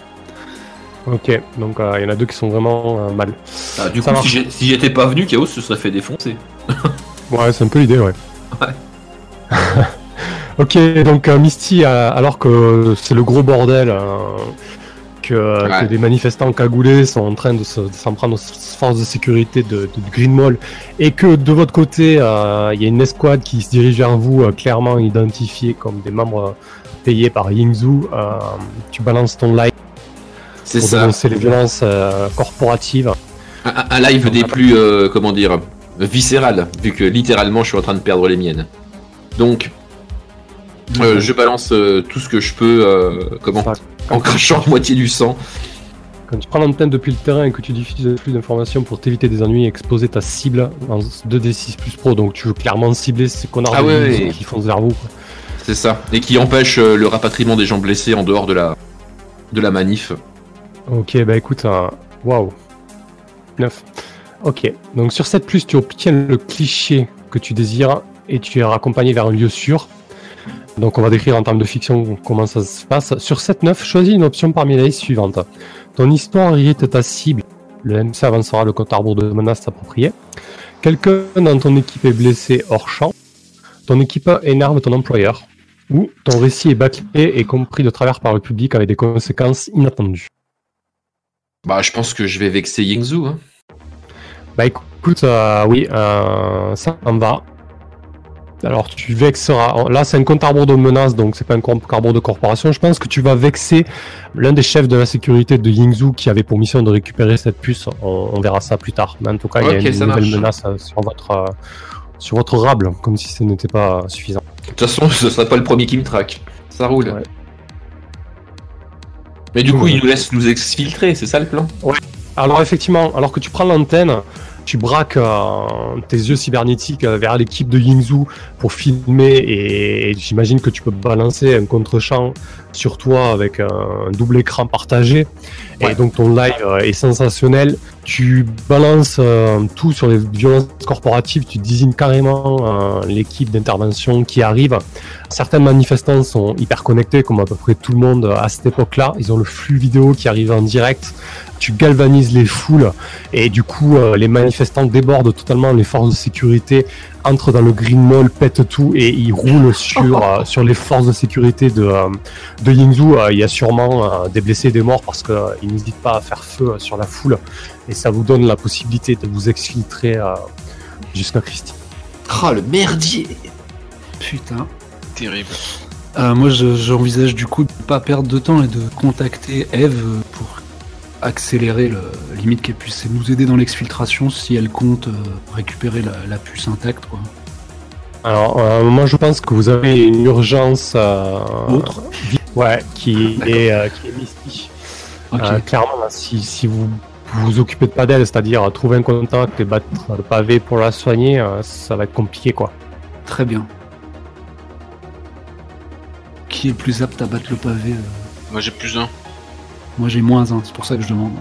Speaker 1: Ok, donc euh, il y en a deux qui sont vraiment euh, mal.
Speaker 2: Ah, du
Speaker 1: Ça
Speaker 2: coup, si si j'étais pas venu, Chaos se serait fait défoncer.
Speaker 1: Ouais, c'est un peu l'idée, ouais.
Speaker 2: Ouais.
Speaker 1: ok, donc euh, Misty, alors que c'est le gros bordel, euh, que,
Speaker 2: Ouais.
Speaker 1: que des manifestants cagoulés sont en train de se- de s'en prendre aux forces de sécurité de, de Green Mall, et que de votre côté, euh, il y a une escouade qui se dirige vers vous, euh, clairement identifiée comme des membres euh, payés par Yingzhou, euh, tu balances ton live
Speaker 2: C'est
Speaker 1: pour
Speaker 2: ça.
Speaker 1: dénoncer les violences euh, corporatives.
Speaker 2: Un, live des plus, euh, comment dire, viscéral, vu que littéralement je suis en train de perdre les miennes. Donc, euh, je balance euh, tout ce que je peux, euh, comment, en crachant la moitié du sang.
Speaker 1: Quand tu prends l'antenne depuis le terrain et que tu diffuses un flux d'informations pour t'éviter des ennuis et exposer ta cible en 2d6 plus pro, donc tu veux clairement cibler ces connards
Speaker 2: Ah
Speaker 1: de
Speaker 2: ouais,
Speaker 1: Yingzhou
Speaker 2: ouais.
Speaker 1: qui vers vous. quoi.
Speaker 2: C'est ça. Et qui empêche euh, le rapatriement des gens blessés en dehors de la, de la manif.
Speaker 1: Ok, bah écoute, waouh. 9. Ok, donc sur 7 plus, tu obtiens le cliché que tu désires et tu es raccompagné vers un lieu sûr. Donc on va décrire en termes de fiction comment ça se passe. Sur 7-9, choisis une option parmi les suivantes. Ton histoire irrite ta cible. Le MC avancera le compte rebours de menace approprié. Quelqu'un dans ton équipe est blessé hors champ. Ton équipe énerve ton employeur. Ou ton récit est bâclé et compris de travers par le public avec des conséquences inattendues.
Speaker 2: Bah, je pense que je vais vexer Yingzhou. Hein.
Speaker 1: Bah écoute, euh, oui, euh, ça en va. Alors tu vexeras. Là, c'est un compte arbre de menace, donc c'est pas un compte arbre de corporation. Je pense que tu vas vexer l'un des chefs de la sécurité de Yingzhou qui avait pour mission de récupérer cette puce. On, on verra ça plus tard. Mais en tout cas, il y a une nouvelle
Speaker 2: marche.
Speaker 1: menace euh, sur votre euh, sur votre rable, comme si ce n'était pas suffisant.
Speaker 2: De toute façon, ce serait pas le premier qui me traque. Ça roule.
Speaker 1: Ouais.
Speaker 2: Mais du coup,
Speaker 1: Ouais.
Speaker 2: il nous laisse nous exfiltrer, c'est ça le plan?
Speaker 1: Alors effectivement, alors que tu prends l'antenne, tu braques euh, tes yeux cybernétiques euh, vers l'équipe de Yingzhou pour filmer et, et j'imagine que tu peux balancer un contre-champ sur toi avec un double écran partagé.
Speaker 2: Ouais.
Speaker 1: Et donc ton live euh, est sensationnel. Tu balances euh, tout sur les violences corporatives, tu désignes carrément euh, l'équipe d'intervention qui arrive. Certains manifestants sont hyper connectés, comme à peu près tout le monde euh, à cette époque-là. Ils ont le flux vidéo qui arrive en direct. Tu galvanises les foules et du coup, euh, les manifestants débordent totalement les forces de sécurité, entrent dans le Green Mall, pètent tout et ils roulent sur, euh, sur les forces de sécurité de, euh, de Yingzhou. Euh, Il y a sûrement euh, des blessés et des morts parce qu'ils n'hésitent pas à faire feu euh, sur la foule et ça vous donne la possibilité de vous exfiltrer euh, jusqu'à Christie.
Speaker 2: Ah, le merdier
Speaker 5: Putain.
Speaker 3: Terrible.
Speaker 5: Euh, moi, je- j'envisage du coup de pas perdre de temps et de contacter Eve pour accélérer le limite qu'elle puisse nous aider dans l'exfiltration si elle compte euh, récupérer la, la puce intacte. Quoi.
Speaker 1: Alors, euh, moi je pense que vous avez une urgence euh,
Speaker 5: Autre
Speaker 1: ouais, qui est, euh, qui est mystique. Euh, clairement, si, si vous vous occupez pas d'elle, c'est-à-dire trouver un contact et battre le pavé pour la soigner, euh, ça va être compliqué quoi.
Speaker 5: Très bien. Qui est le plus apte à battre le pavé euh
Speaker 3: Moi j'ai plus un.
Speaker 5: Moi j'ai moins un, c'est pour ça que je demande.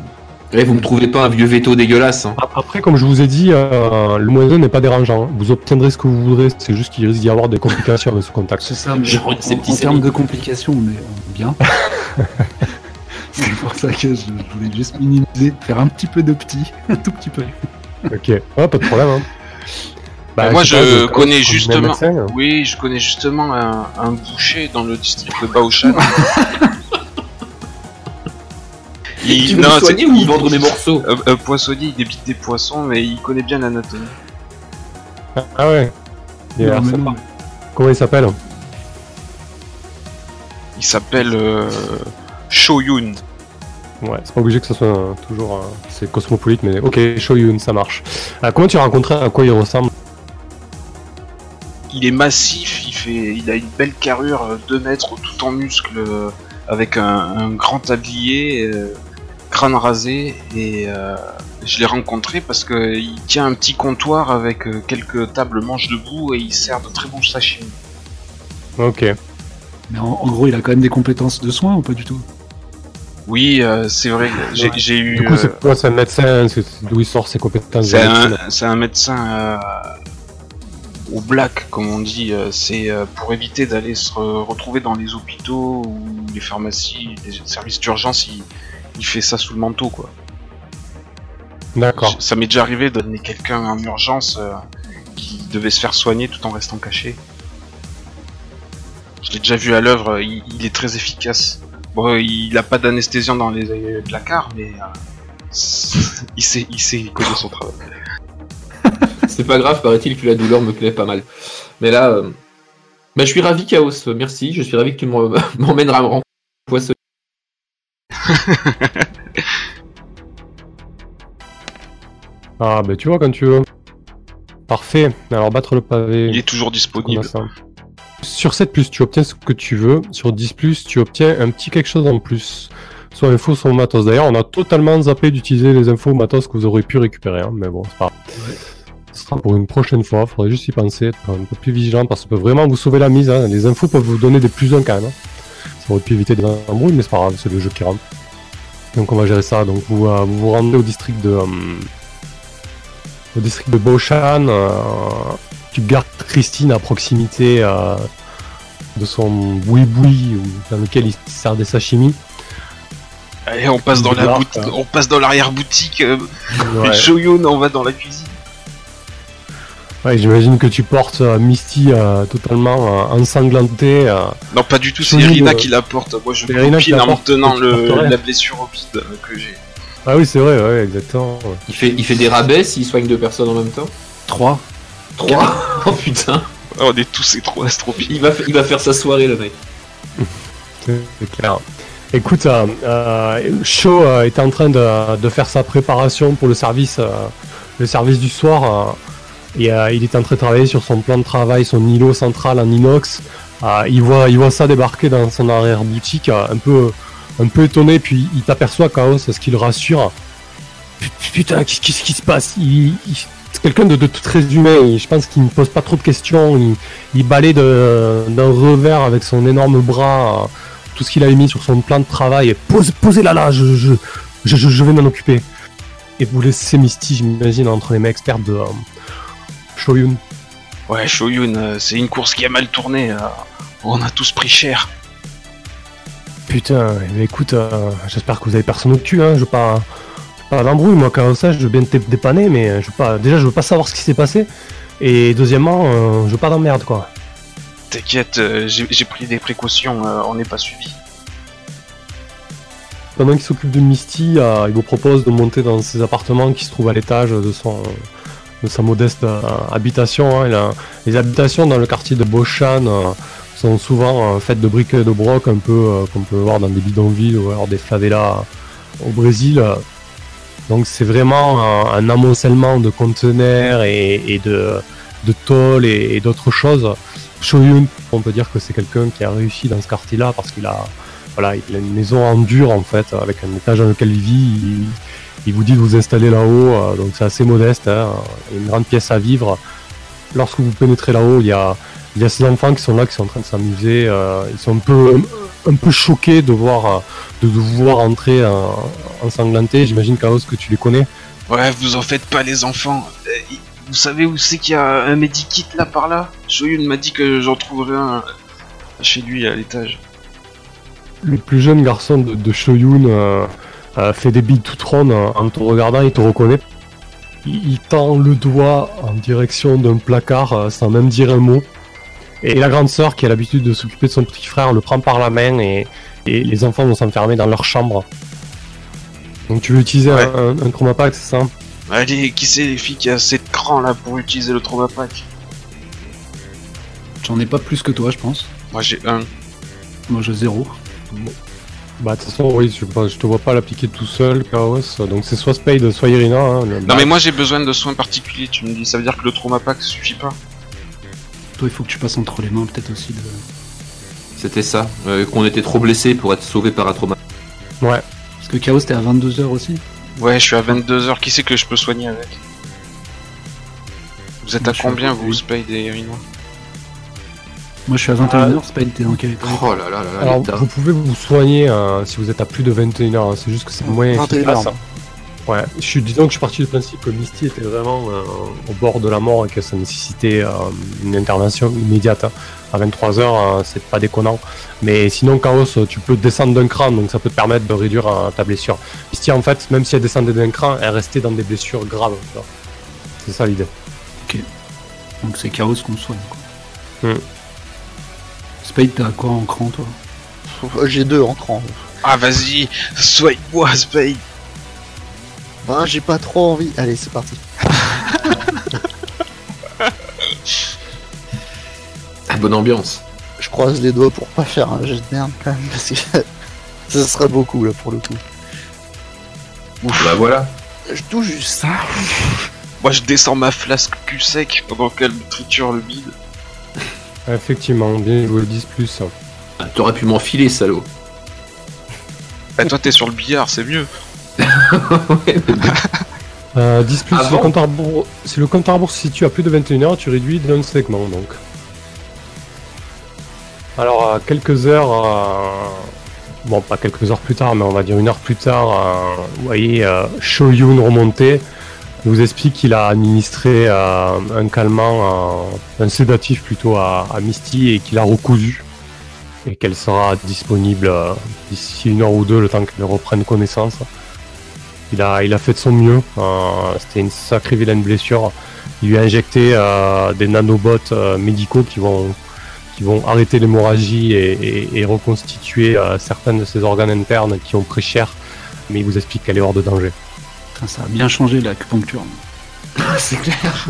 Speaker 2: Eh, vous me trouvez pas un vieux veto dégueulasse hein.
Speaker 1: A- Après, comme je vous ai dit, euh, le moins 1 n'est pas dérangeant. hein. Vous obtiendrez ce que vous voudrez, c'est juste qu'il risque d'y avoir des complications avec ce contact.
Speaker 5: C'est ça, mais
Speaker 2: Genre
Speaker 5: en, en termes de complications, on est on est bien. c'est pour ça que je, je voulais juste minimiser, faire un petit peu de petit, un tout petit peu.
Speaker 1: Ok, ouais, pas de problème. Hein.
Speaker 3: Mais moi, je
Speaker 1: pas,
Speaker 3: connais justement-
Speaker 1: médecin, hein.
Speaker 3: Oui, je connais justement un, un boucher dans le district de Baoshan.
Speaker 2: Tu
Speaker 3: il,
Speaker 2: veux
Speaker 3: non,
Speaker 2: me soigner
Speaker 3: c'est-
Speaker 2: ou me vendre mes morceaux
Speaker 3: un, un poissonnier, il débite des poissons, mais il connaît bien l'anatomie.
Speaker 1: Ah ouais.
Speaker 5: Non, mais non,
Speaker 1: pas- Comment il s'appelle
Speaker 3: Il s'appelle euh, Shoyun.
Speaker 1: Ouais, c'est pas obligé que ce soit euh, toujours. euh, c'est cosmopolite, mais ok, Shoyun, ça marche. Euh, comment tu as rencontré à quoi il ressemble
Speaker 3: Il est massif, il fait, il a une belle carrure, 2 mètres, tout en muscles, euh, avec un, un grand tablier, euh, crâne rasé, et euh, je l'ai rencontré parce que il tient un petit comptoir avec euh, quelques tables manches debout et il sert de très bons sashimi.
Speaker 1: Ok.
Speaker 5: Mais en, en gros, il a quand même des compétences de soins ou pas du tout?
Speaker 3: Oui, euh, c'est vrai, j'ai eu.
Speaker 1: Du coup, c'est quoi C'est un médecin c'est- D'où il sort ses compétences
Speaker 3: C'est un, c'est un médecin euh, au black, comme on dit. C'est euh, pour éviter d'aller se re- retrouver dans les hôpitaux ou les pharmacies, les services d'urgence. Il, il fait ça sous le manteau, quoi.
Speaker 1: D'accord.
Speaker 3: Ça m'est déjà arrivé de donner quelqu'un en urgence euh, qui devait se faire soigner tout en restant caché. Je l'ai déjà vu à l'œuvre. Il, il est très efficace. Bon, il a pas d'anesthésiant dans les euh, placards, mais euh, c'est- il sait, il sait, il connaît son travail.
Speaker 2: C'est pas grave, paraît-il que la douleur me plaît pas mal. Mais là, euh, bah, je suis ravi, Chaos. Merci, je suis ravi que tu m'emmènes à rencontrer.
Speaker 1: Ah, bah tu vois, quand tu veux. Parfait. Alors, battre le pavé.
Speaker 3: Il est toujours disponible.
Speaker 1: Sur 7, tu obtiens ce que tu veux. Sur 10, tu obtiens un petit quelque chose en plus. Soit info, soit matos. D'ailleurs, on a totalement zappé d'utiliser les infos matos que vous aurez pu récupérer. hein, mais bon, c'est pas grave. Ce sera pour une prochaine fois. Faudrait juste y penser, être un peu plus vigilant parce que ça peut vraiment vous sauver la mise. hein. Les infos peuvent vous donner des plus 1 quand même. hein. Pu éviter des embrouilles, mais c'est pas grave, c'est le jeu qui rentre. Donc on va gérer ça. Donc vous euh, vous, vous rendez au district de. euh, au district de Boshan. euh, tu gardes Christine à proximité euh, de son boui-boui ou dans lequel il sert des sashimi.
Speaker 3: Allez, on passe dans la boutique, on passe dans l'arrière boutique.
Speaker 1: Ouais.
Speaker 3: Shoyun, on va dans la cuisine.
Speaker 1: Ouais, J'imagine que tu portes euh, Misty euh, totalement euh, ensanglantée. euh,
Speaker 3: Non, pas du tout. C'est Irina qui la porte. Moi, je
Speaker 1: la
Speaker 3: en tenant le, la blessure au bide que j'ai.
Speaker 1: Ah oui, c'est vrai, ouais, exactement. ouais.
Speaker 2: Il fait, il fait des rabais s'il soigne deux personnes en même temps?
Speaker 5: 3.
Speaker 2: Trois? Oh putain
Speaker 3: Oh, on est tous et trois, c'est trop pire.
Speaker 2: il va, il va faire sa soirée, le mec.
Speaker 1: C'est clair. Écoute, euh, euh, Shaw euh, était en train de, de faire sa préparation pour le service, euh, le service du soir. Et euh, il est en train de travailler sur son plan de travail, son îlot central en inox. Euh, il, voit, ça débarquer dans son arrière-boutique, euh, un peu, étonné, puis il t'aperçoit Chaos, ce qui le rassure. Putain, qu'est-ce qui se passe? C'est quelqu'un de, de très humain, je pense qu'il ne pose pas trop de questions. Il, il balaye d'un revers avec son énorme bras. tout ce qu'il avait mis sur son plan de travail. Et pose, posez-la là, je, je, je, vais m'en occuper. Et vous laissez Misty, j'imagine, entre les mains experts de Shoyun.
Speaker 3: Ouais, Shoyun, euh, c'est une course qui a mal tourné. euh, on a tous pris cher.
Speaker 1: Putain, eh ben, écoute, euh, j'espère que vous avez personne au cul, hein. Je veux pas, pas d'embrouille, moi, quand ça, je veux bien te dépanner, mais je veux pas, déjà, je veux pas savoir ce qui s'est passé. Et deuxièmement, euh, je veux pas d'emmerde, quoi.
Speaker 3: T'inquiète, euh, j'ai pris des précautions, on n'est pas suivi.
Speaker 1: Pendant qu'il s'occupe de Misty, il vous propose de monter dans ses appartements qui se trouvent à l'étage de son de sa modeste euh, habitation. hein. Les habitations dans le quartier de Boshan euh, sont souvent euh, faites de briques et de broc, un peu qu'on peut voir dans des bidonvilles ou alors des favelas au Brésil. Donc c'est vraiment un, amoncellement de conteneurs et, de, de tôles et, d'autres choses. Shoyun, on peut dire que c'est quelqu'un qui a réussi dans ce quartier-là parce qu'il a voilà, il a une maison en dur en fait, avec un étage dans lequel il vit. Il vous dit de vous installer là-haut, euh, donc c'est assez modeste. Hein, il y a une grande pièce à vivre. Lorsque vous pénétrez là-haut, il y a, il y a ces enfants qui sont là, qui sont en train de s'amuser. euh, ils sont un peu, un, un peu choqués de voir, de, de vous voir entrer ensanglanté. J'imagine Chaos que tu les connais.
Speaker 3: Ouais, vous en faites pas, les enfants. Euh, vous savez où c'est qu'il y a un medikit là par là? Shoyun m'a dit que j'en trouverais un chez lui à l'étage.
Speaker 1: Le plus jeune garçon de, de Shoyun euh, euh, fait des billes toutes rondes en, en te regardant, il te reconnaît. Il, il tend le doigt en direction d'un placard euh, sans même dire un mot. Et la grande sœur, qui a l'habitude de s'occuper de son petit frère, le prend par la main et, et les enfants vont s'enfermer dans leur chambre. Donc tu veux utiliser
Speaker 3: Ouais.
Speaker 1: un, un, un chroma pack, c'est ça?
Speaker 3: Allez, qui c'est les filles qui a assez de cran là pour utiliser le trauma pack?
Speaker 5: J'en ai pas plus que toi, je pense.
Speaker 3: Moi j'ai un.
Speaker 5: Moi, j'ai zéro.
Speaker 1: Bah de toute façon, oui, je, je te vois pas l'appliquer tout seul, Chaos. Donc c'est soit Spade, soit Irina. hein, le-
Speaker 3: Non mais moi j'ai besoin de soins particuliers, tu me dis, ça veut dire que le trauma pack suffit pas
Speaker 5: Toi, il faut que tu passes entre les mains, peut-être aussi. De...
Speaker 2: C'était ça, euh, qu'on était trop blessé pour être sauvé par un trauma.
Speaker 1: Ouais.
Speaker 5: Parce que Chaos, t'es à 22h aussi.
Speaker 3: Ouais, je suis à 22h, qui c'est que je peux soigner avec? Vous êtes
Speaker 5: Moi,
Speaker 3: à
Speaker 5: je suis à
Speaker 3: combien vous,
Speaker 5: 28.
Speaker 3: Spade et Irina?
Speaker 5: Moi, je suis à 21h. Spade, t'es dans quel état
Speaker 2: Oh là là là là,
Speaker 1: Alors, vous pouvez vous soigner euh, si vous êtes à plus de 21 heures, hein, c'est juste que c'est moins
Speaker 4: 21
Speaker 1: efficace.
Speaker 4: heures.
Speaker 1: Ouais, je suis, disons que je suis parti du principe que Misty était vraiment euh, au bord de la mort et que ça nécessitait euh, une intervention immédiate. hein. À 23 heures, euh, c'est pas déconnant. Mais sinon, Chaos, tu peux descendre d'un cran, donc ça peut te permettre de réduire euh, ta blessure. Misty, en fait, même si elle descendait d'un cran, elle restait dans des blessures graves. C'est ça l'idée.
Speaker 5: Donc, c'est Chaos qu'on soigne. Quoi.
Speaker 1: Hmm.
Speaker 5: Spade, t'es à quoi en cran, toi
Speaker 4: J'ai deux en cran.
Speaker 3: Ah vas-y, soigne-moi Spade
Speaker 4: Ah, j'ai pas trop envie. Allez, c'est parti.
Speaker 2: Ah, bonne ambiance.
Speaker 4: Je croise les doigts pour pas faire un jet de merde quand même, parce que ça serait beaucoup là pour le coup.
Speaker 2: Bah voilà.
Speaker 4: Je touche juste ça.
Speaker 3: Moi je descends ma flasque cul sec pendant qu'elle me triture le bide.
Speaker 1: Effectivement, bien joué 10 plus.
Speaker 2: Ah, T'aurais pu m'enfiler, salaud.
Speaker 3: Bah toi t'es sur le billard, c'est mieux.
Speaker 1: Euh, 10 plus, si, le compte à rebours, si le compte à rebours se situe à plus de 21 heures, tu réduis d'un segment donc. Alors, à quelques heures, euh, bon, pas quelques heures plus tard, mais on va dire une heure plus tard, euh, vous voyez euh, Shoyun remonter. Il vous explique qu'il a administré euh, un calmant, euh, un sédatif plutôt à, Misty et qu'il a recousu. Et qu'elle sera disponible euh, d'ici une heure ou deux, le temps qu'elle reprenne connaissance. Il a, il a fait de son mieux. C'était une sacrée vilaine blessure. Il lui a injecté des nanobots médicaux qui vont, qui vont arrêter l'hémorragie et, et- reconstituer certains de ses organes internes qui ont pris cher mais il vous explique qu'elle est hors de danger.
Speaker 5: Putain, ça a bien changé l'acupuncture.
Speaker 2: c'est clair.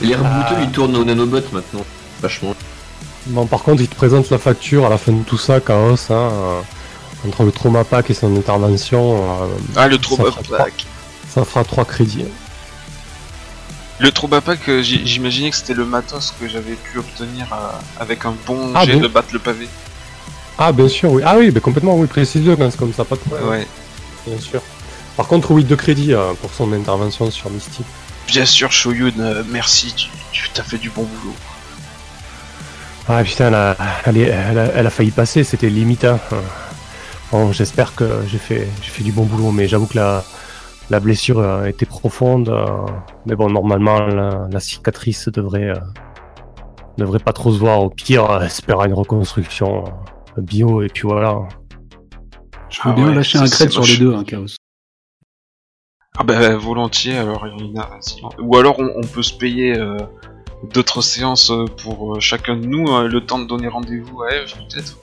Speaker 2: Les rebouteux, ils tournent aux nanobots maintenant. Vachement.
Speaker 1: Bon, par contre, il te présente la facture à la fin de tout ça, Chaos, hein, euh, entre le trauma pack et son intervention. euh,
Speaker 3: Ah, le
Speaker 1: fera
Speaker 3: Pack.
Speaker 1: Ça fera 3 crédits.
Speaker 3: Le Troba Pack, euh, j'imaginais que c'était le matos que j'avais pu obtenir avec un bon
Speaker 1: Ah
Speaker 3: jet
Speaker 1: bon
Speaker 3: de battre le pavé.
Speaker 1: Ah, bien sûr, oui. Ah oui, mais complètement, oui, précise-le quand c'est comme ça, pas de problème.
Speaker 3: Ouais.
Speaker 1: Bien sûr. Par contre, oui, de crédits euh, pour son intervention sur Mystique.
Speaker 3: Bien sûr, Shoyun, euh, merci, tu, tu t'as fait du bon boulot.
Speaker 1: Ah putain, elle a, elle, est- elle a, elle a failli passer, c'était limite. hein. Bon, j'espère que j'ai fait, j'ai fait du bon boulot, mais j'avoue que la, la blessure euh, était profonde. euh, mais bon, normalement, la, la cicatrice devrait, euh, devrait pas trop se voir. Au pire, euh, espérer une reconstruction euh, bio, et puis voilà.
Speaker 5: Je veux
Speaker 3: Ah
Speaker 5: bien
Speaker 3: ouais,
Speaker 5: lâcher un crête sur les deux, hein, Chaos.
Speaker 3: Ah bah volontiers, alors Irina, vas-y. Ou alors on, on peut se payer euh, d'autres séances euh, pour euh, chacun de nous, euh, le temps de donner rendez-vous à Eve peut-être.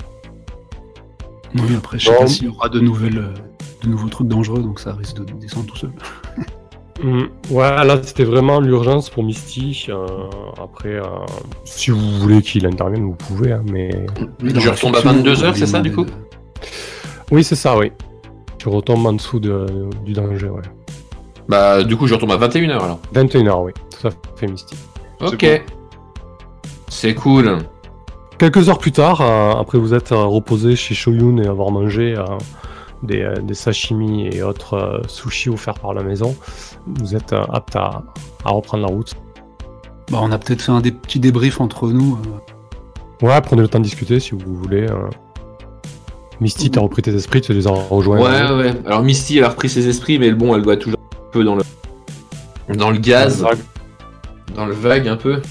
Speaker 5: Oui, après, je sais pas s'il y aura de nouvelles, euh, de nouveaux trucs dangereux, donc ça risque de descendre tout seul.
Speaker 1: Hum, Ouais, là c'était vraiment l'urgence pour Misty. euh, après, euh, si vous voulez qu'il intervienne, vous pouvez, hein, mais
Speaker 2: Je retombe à
Speaker 5: fiction,
Speaker 2: 22 heures,
Speaker 5: on
Speaker 2: c'est ça, du coup?
Speaker 1: Oui, c'est ça, oui. Tu retombes en dessous de, du danger, ouais.
Speaker 2: Bah, du coup, je retombe à 21h alors.
Speaker 1: 21h, oui, tout à fait Misty.
Speaker 2: Ok. C'est cool.
Speaker 1: Quelques heures plus tard, euh, après vous êtes euh, reposé chez Shoyun et avoir mangé euh, des, euh, des sashimi et autres euh, sushis offerts par la maison, vous êtes euh, apte à, à reprendre la route.
Speaker 5: Bah, on a peut-être fait un des petits débriefs entre nous. euh,
Speaker 1: Ouais, prenez le temps de discuter si vous voulez. Misty, t'as repris tes esprits, tu les as rejoints.
Speaker 2: Ouais, ouais. Alors Misty, elle a repris ses esprits, mais bon, elle doit toujours un peu dans le dans le gaz, dans le vague un peu.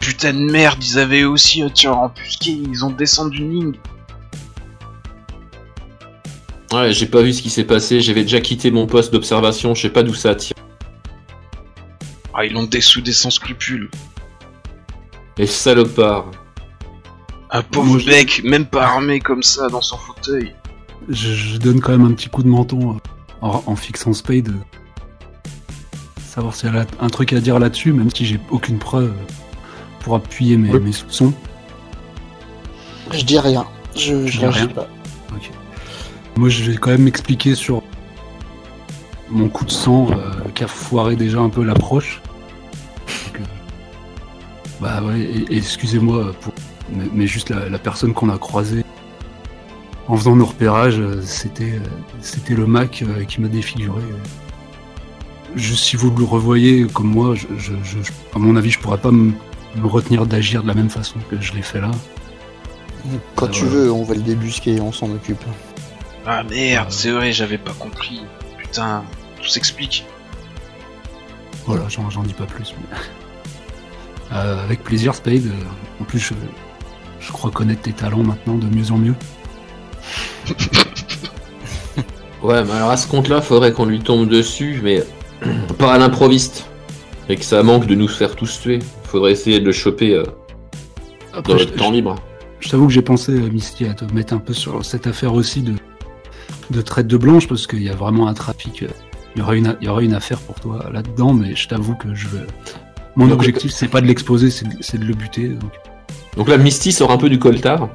Speaker 3: Putain de merde, ils avaient aussi un tir embusqué, ils ont descendu une ligne.
Speaker 2: Ouais, j'ai pas vu ce qui s'est passé. J'avais déjà quitté mon poste d'observation. Je sais pas d'où ça tire.
Speaker 3: Ah, ils l'ont dessoudé sans scrupule.
Speaker 2: Les salopards.
Speaker 3: Un pauvre
Speaker 5: Moi, je-
Speaker 3: mec, même pas armé comme ça dans son fauteuil.
Speaker 5: je, je donne quand même un petit coup de menton euh, en, en fixant Spade. savoir s'il y a un truc à dire là-dessus, même si j'ai aucune preuve pour appuyer mes,
Speaker 1: Oui.
Speaker 5: mes soupçons.
Speaker 4: Je dis rien. Je, je
Speaker 5: dis rien.
Speaker 4: pas.
Speaker 5: Moi, je vais quand même m'expliquer sur mon coup de sang euh, qui a foiré déjà un peu l'approche. Euh, Bah ouais, excusez-moi pour. Mais, mais juste la, la personne qu'on a croisée en faisant nos repérages, euh, c'était euh, c'était le Mac euh, qui m'a défiguré. Juste si vous le revoyez comme moi, je, je- je- je- à mon avis, je pourrais pas me me retenir d'agir de la même façon que je l'ai fait là.
Speaker 4: Quand
Speaker 5: Ah,
Speaker 4: tu veux, on va le débusquer et on s'en occupe.
Speaker 3: Ah merde, c'est vrai, j'avais pas compris. Putain, tout s'explique.
Speaker 5: Voilà, j'en j'en dis pas plus. mais- Euh, avec plaisir, Spade. En plus, je, je crois connaître tes talents maintenant de mieux en mieux.
Speaker 2: Ouais, mais alors à ce compte-là, faudrait qu'on lui tombe dessus, mais pas à l'improviste. Et que ça manque de nous faire tous tuer. Faudrait essayer de le choper euh, dans
Speaker 5: Après,
Speaker 2: le temps libre.
Speaker 5: je- t'avoue que j'ai pensé, euh, Misty, à te mettre un peu sur cette affaire aussi de, de traite de blanche, parce qu'il y a vraiment un trafic. euh, Il y aura une, il y aura une affaire pour toi là-dedans, mais je t'avoue que je veux. Mon objectif, c'est pas de l'exposer, c'est de, le buter. Donc.
Speaker 2: Donc là, Misty sort un peu du coltard.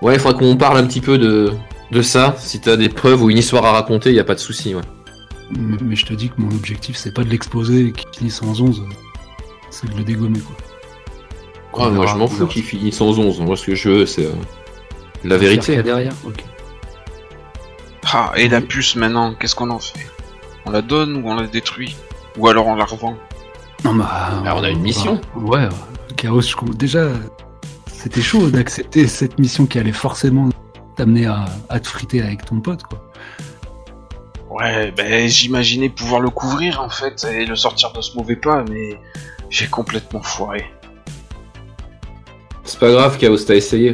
Speaker 2: Ouais, il faudra qu'on parle un petit peu de, de ça. Si t'as des preuves ou une histoire à raconter, y a pas de souci. Ouais.
Speaker 5: Mais, mais je te dis que mon objectif, c'est pas de l'exposer et qu'il finisse en 11, euh, c'est de le dégommer, quoi.
Speaker 2: Ouais, moi, je m'en fous qu'il finisse en 11. Moi, ce que je veux, c'est euh, la vérité.
Speaker 5: a derrière. Ok.
Speaker 3: Ah, et la puce maintenant, qu'est-ce qu'on en fait? On la donne ou on la détruit? Ou alors on la revend?
Speaker 5: Non, bah,
Speaker 2: Bah, on a une mission.
Speaker 5: Ouais, ouais. Chaos, je déjà, c'était chaud d'accepter cette mission qui allait forcément t'amener à, à te friter avec ton pote, quoi.
Speaker 3: Ouais, ben j'imaginais pouvoir le couvrir en fait et le sortir de ce mauvais pas, mais j'ai complètement foiré.
Speaker 2: C'est pas grave, Chaos, t'as essayé.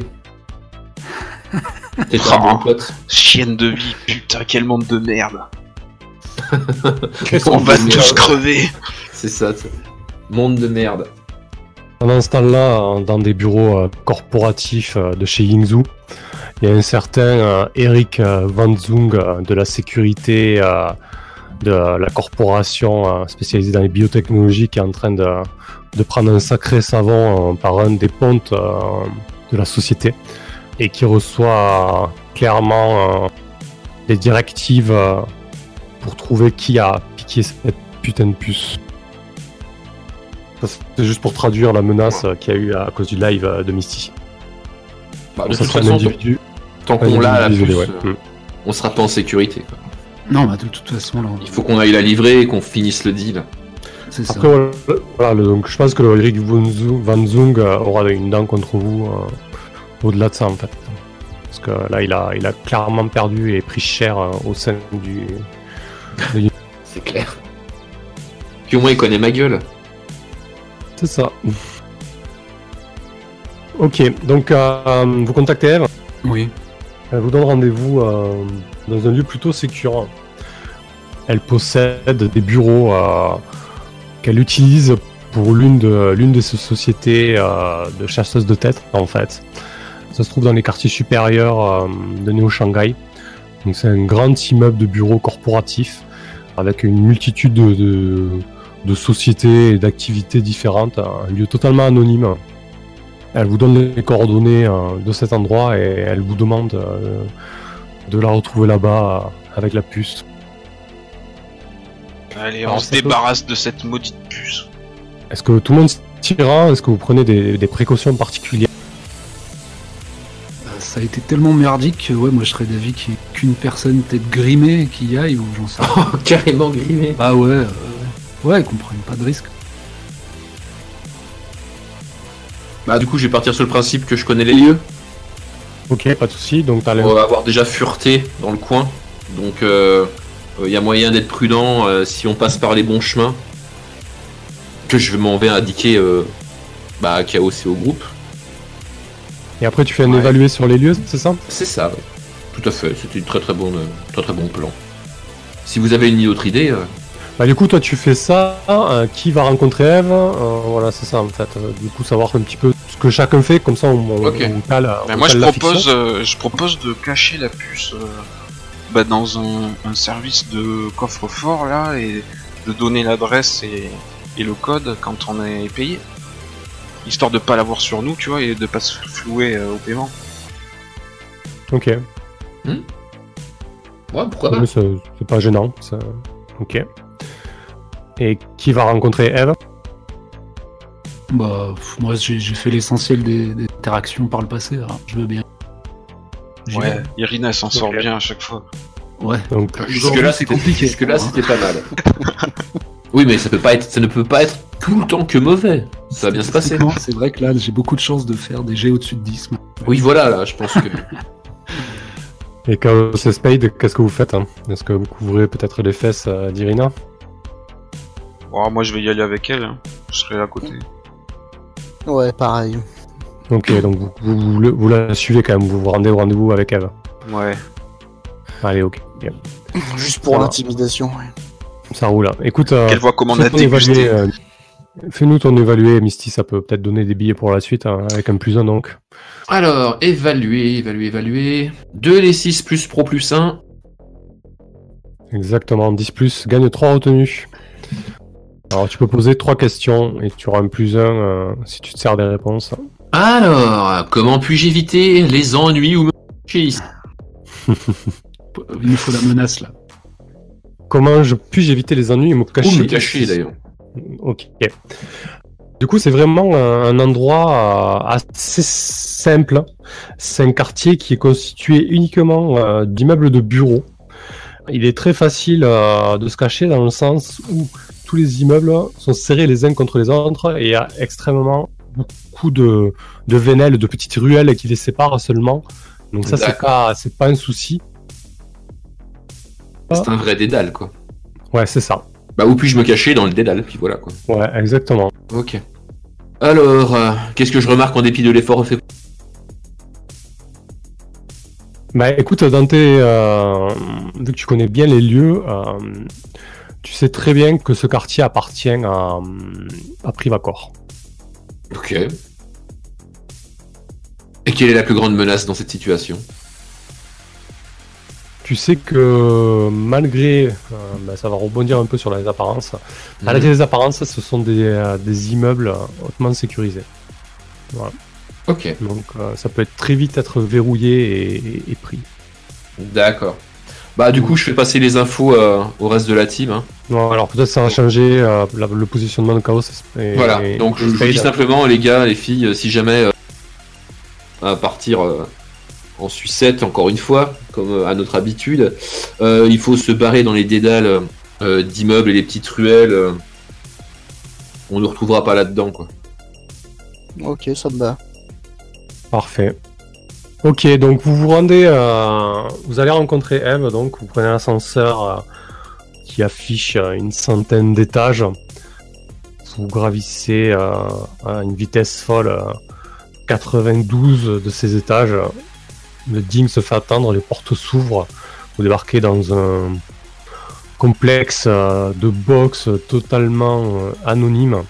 Speaker 2: T'es très bon pote.
Speaker 3: Chienne de vie, putain, quel monde de merde. On va tous crever.
Speaker 2: C'est ça. c'est- Monde de merde.
Speaker 1: Pendant ce temps-là, euh, dans des bureaux euh, corporatifs euh, de chez Yingzhou, il y a un certain Eric Van Zung de la sécurité de la corporation spécialisée dans les biotechnologies qui est en train de, de prendre un sacré savon par un des pontes de la société et qui reçoit clairement des directives pour trouver qui a piqué cette putain de puce. C'est juste pour traduire la menace qu'il y a eu à cause du live euh, de Misty.
Speaker 2: Bah, de
Speaker 1: Ça
Speaker 2: toute
Speaker 1: serait un
Speaker 2: façon,
Speaker 1: individu.
Speaker 2: tant qu'on l'a,
Speaker 1: ouais.
Speaker 2: euh,
Speaker 1: Mm.
Speaker 2: on sera pas en sécurité. quoi.
Speaker 5: Non, bah de toute façon, là,
Speaker 2: Il faut qu'on aille la livrer et qu'on finisse le deal.
Speaker 5: c'est ça.
Speaker 1: Voilà, le- donc, je pense que le Eric Van Zung, Van Zung, euh, aura une dent contre vous euh, au-delà de ça, en fait. Parce que là, il a, il a clairement perdu et pris cher euh, au sein du.
Speaker 2: C'est clair. Puis au moins il connaît ma gueule.
Speaker 1: C'est ça. Ok, donc euh, vous contactez Eve,
Speaker 5: Oui.
Speaker 1: elle vous donne rendez-vous euh, dans un lieu plutôt sécure. Elle possède des bureaux euh, qu'elle utilise pour l'une de l'une de ces sociétés de chasseuses de tête en fait. Ça se trouve dans les quartiers supérieurs de Néo Shanghai. Donc c'est un grand immeuble de bureaux corporatifs avec une multitude de, de, de sociétés et d'activités différentes, un lieu totalement anonyme. Elle vous donne les coordonnées euh, de cet endroit et elle vous demande euh, de la retrouver là-bas euh, avec la puce.
Speaker 3: Allez,
Speaker 1: Alors,
Speaker 3: on se
Speaker 1: peut-
Speaker 3: débarrasse de cette maudite puce.
Speaker 1: Est-ce que tout le monde s'ira Est-ce que vous prenez des, des précautions particulières?
Speaker 5: Ça a été tellement merdique que ouais, moi je serais d'avis qu'il y ait qu'une personne peut-être grimée qui y aille ou j'en sais rien.
Speaker 2: Carrément grimé.
Speaker 5: Bah ouais, euh, ouais, qu'on prenne pas de risque.
Speaker 2: Bah du coup je vais partir sur le principe que je connais les lieux.
Speaker 1: Ok, pas de souci. Donc t'as
Speaker 2: On va avoir déjà fureté dans le coin. Donc il euh, euh, y a moyen d'être prudent euh, si on passe par les bons chemins. Que je m'en vais indiquer euh, bah, à Chaos et au groupe.
Speaker 1: Et après tu fais un
Speaker 2: Ouais.
Speaker 1: évalué sur les lieux, c'est ça?
Speaker 2: C'est ça, ouais. tout à fait. C'était une très très bonne, très très bon plan. Si vous avez une autre idée, euh,
Speaker 1: Bah du coup toi tu fais ça. euh, qui va rencontrer Eve Euh, Voilà, c'est ça en fait. Euh, du coup savoir un petit peu ce que chacun fait, comme ça on, on,
Speaker 2: Ok.
Speaker 1: on cale, on
Speaker 3: Ben, moi, je
Speaker 1: cale
Speaker 3: propose, euh, je propose de cacher la puce euh, bah, dans un, un service de coffre-fort là et de donner l'adresse et, et le code quand on est payé. Histoire de pas l'avoir sur nous, tu vois, et de pas se flouer euh, au paiement.
Speaker 1: Ok.
Speaker 2: ouais, pourquoi pas
Speaker 1: c'est pas gênant. ça- Ok. Et qui va rencontrer Eve?
Speaker 5: Bah, pff, moi j'ai fait l'essentiel des, des interactions par le passé, alors je veux bien.
Speaker 3: Ouais,
Speaker 5: vais.
Speaker 3: Irina s'en sort bien à chaque fois.
Speaker 5: Ouais.
Speaker 1: Donc
Speaker 2: Jusque là,
Speaker 5: c'est compliqué.
Speaker 2: Jusque là, c'était pas mal. oui, mais ça peut pas être, ça ne peut pas être tout le temps que mauvais. Ça va bien se passer.
Speaker 5: C'est vrai que là j'ai beaucoup de chances de faire des jets au-dessus de 10. moi.
Speaker 2: Oui, voilà, là, je pense que.
Speaker 1: Et Chaos et Spade, qu'est-ce que vous faites hein? Est-ce que vous couvrez peut-être les fesses euh, d'Irina?
Speaker 3: Oh, moi, je vais y aller avec elle. hein. Je serai là à côté.
Speaker 4: Ouais, pareil.
Speaker 1: Ok, donc vous, vous, vous le- vous la suivez quand même, vous vous rendez au rendez-vous avec Eve.
Speaker 3: Ouais.
Speaker 1: Allez, ok. bien.
Speaker 4: Juste pour l'intimidation. ouais.
Speaker 1: Ça roule. Écoute, euh,
Speaker 3: Qu'elle dégusté.
Speaker 1: euh, fais-nous ton évalué, Misty, ça peut peut-être donner des billets pour la suite, hein, avec un plus un donc.
Speaker 2: Alors, évaluer, évaluer, évaluer. 2 les 6 plus pro plus 1.
Speaker 1: Exactement, 10 plus, gagne 3 retenues. Alors tu peux poser 3 questions et tu auras un plus 1 si tu te sers des réponses.
Speaker 2: Alors, comment puis-je éviter les ennuis ou me cacher ici?
Speaker 5: Il nous faut la menace là.
Speaker 1: Comment je puis éviter les ennuis et me cacher
Speaker 2: Ou me cacher d'ailleurs.
Speaker 1: Ok. Du coup, c'est vraiment un, un endroit euh, assez simple. C'est un quartier qui est constitué uniquement euh, d'immeubles de bureaux. Il est très facile euh, de se cacher dans le sens où tous les immeubles sont serrés les uns contre les autres et il y a extrêmement beaucoup de, de vénelles, de petites ruelles qui les séparent seulement. Donc ça, c'est pas, c'est pas un souci.
Speaker 2: C'est un vrai dédale, quoi.
Speaker 1: Ouais, c'est ça.
Speaker 2: Bah, où puis-je me cacher dans le dédale, puis voilà, quoi.
Speaker 1: Ouais, exactement.
Speaker 2: Ok. Alors, euh, qu'est-ce que je remarque en dépit de l'effort fait?
Speaker 1: Bah écoute, Dante, euh, vu que tu connais bien les lieux, euh, tu sais très bien que ce quartier appartient à, à Privacor.
Speaker 2: Ok. Et quelle est la plus grande menace dans cette situation?
Speaker 1: Tu sais que malgré, euh, bah, ça va rebondir un peu sur les apparences, malgré les apparences, ce sont des, euh, des immeubles hautement sécurisés. Voilà.
Speaker 2: Ok,
Speaker 1: Donc euh, ça peut être très vite être verrouillé et, et- et pris.
Speaker 2: d'accord. Bah du coup, je fais passer les infos euh, au reste de la team. hein.
Speaker 1: Non, alors peut-être ça va changer euh, la- le positionnement de Chaos. Et,
Speaker 2: Voilà,
Speaker 1: et-
Speaker 2: donc je, dis simplement, les gars, les filles, si jamais euh, à partir euh, en sucette, encore une fois, comme euh, à notre habitude, euh, il faut se barrer dans les dédales euh, d'immeubles et les petites ruelles. euh, on ne retrouvera pas là-dedans, quoi.
Speaker 4: Ok, ça me va.
Speaker 1: Parfait. Ok, donc vous vous rendez, euh, vous allez rencontrer Eve, donc vous prenez l'ascenseur euh, qui affiche euh, une centaine d'étages. Vous gravissez euh, à une vitesse folle, euh, 92 de ces étages. Le ding se fait attendre, les portes s'ouvrent. Vous débarquez dans un complexe de box totalement anonyme.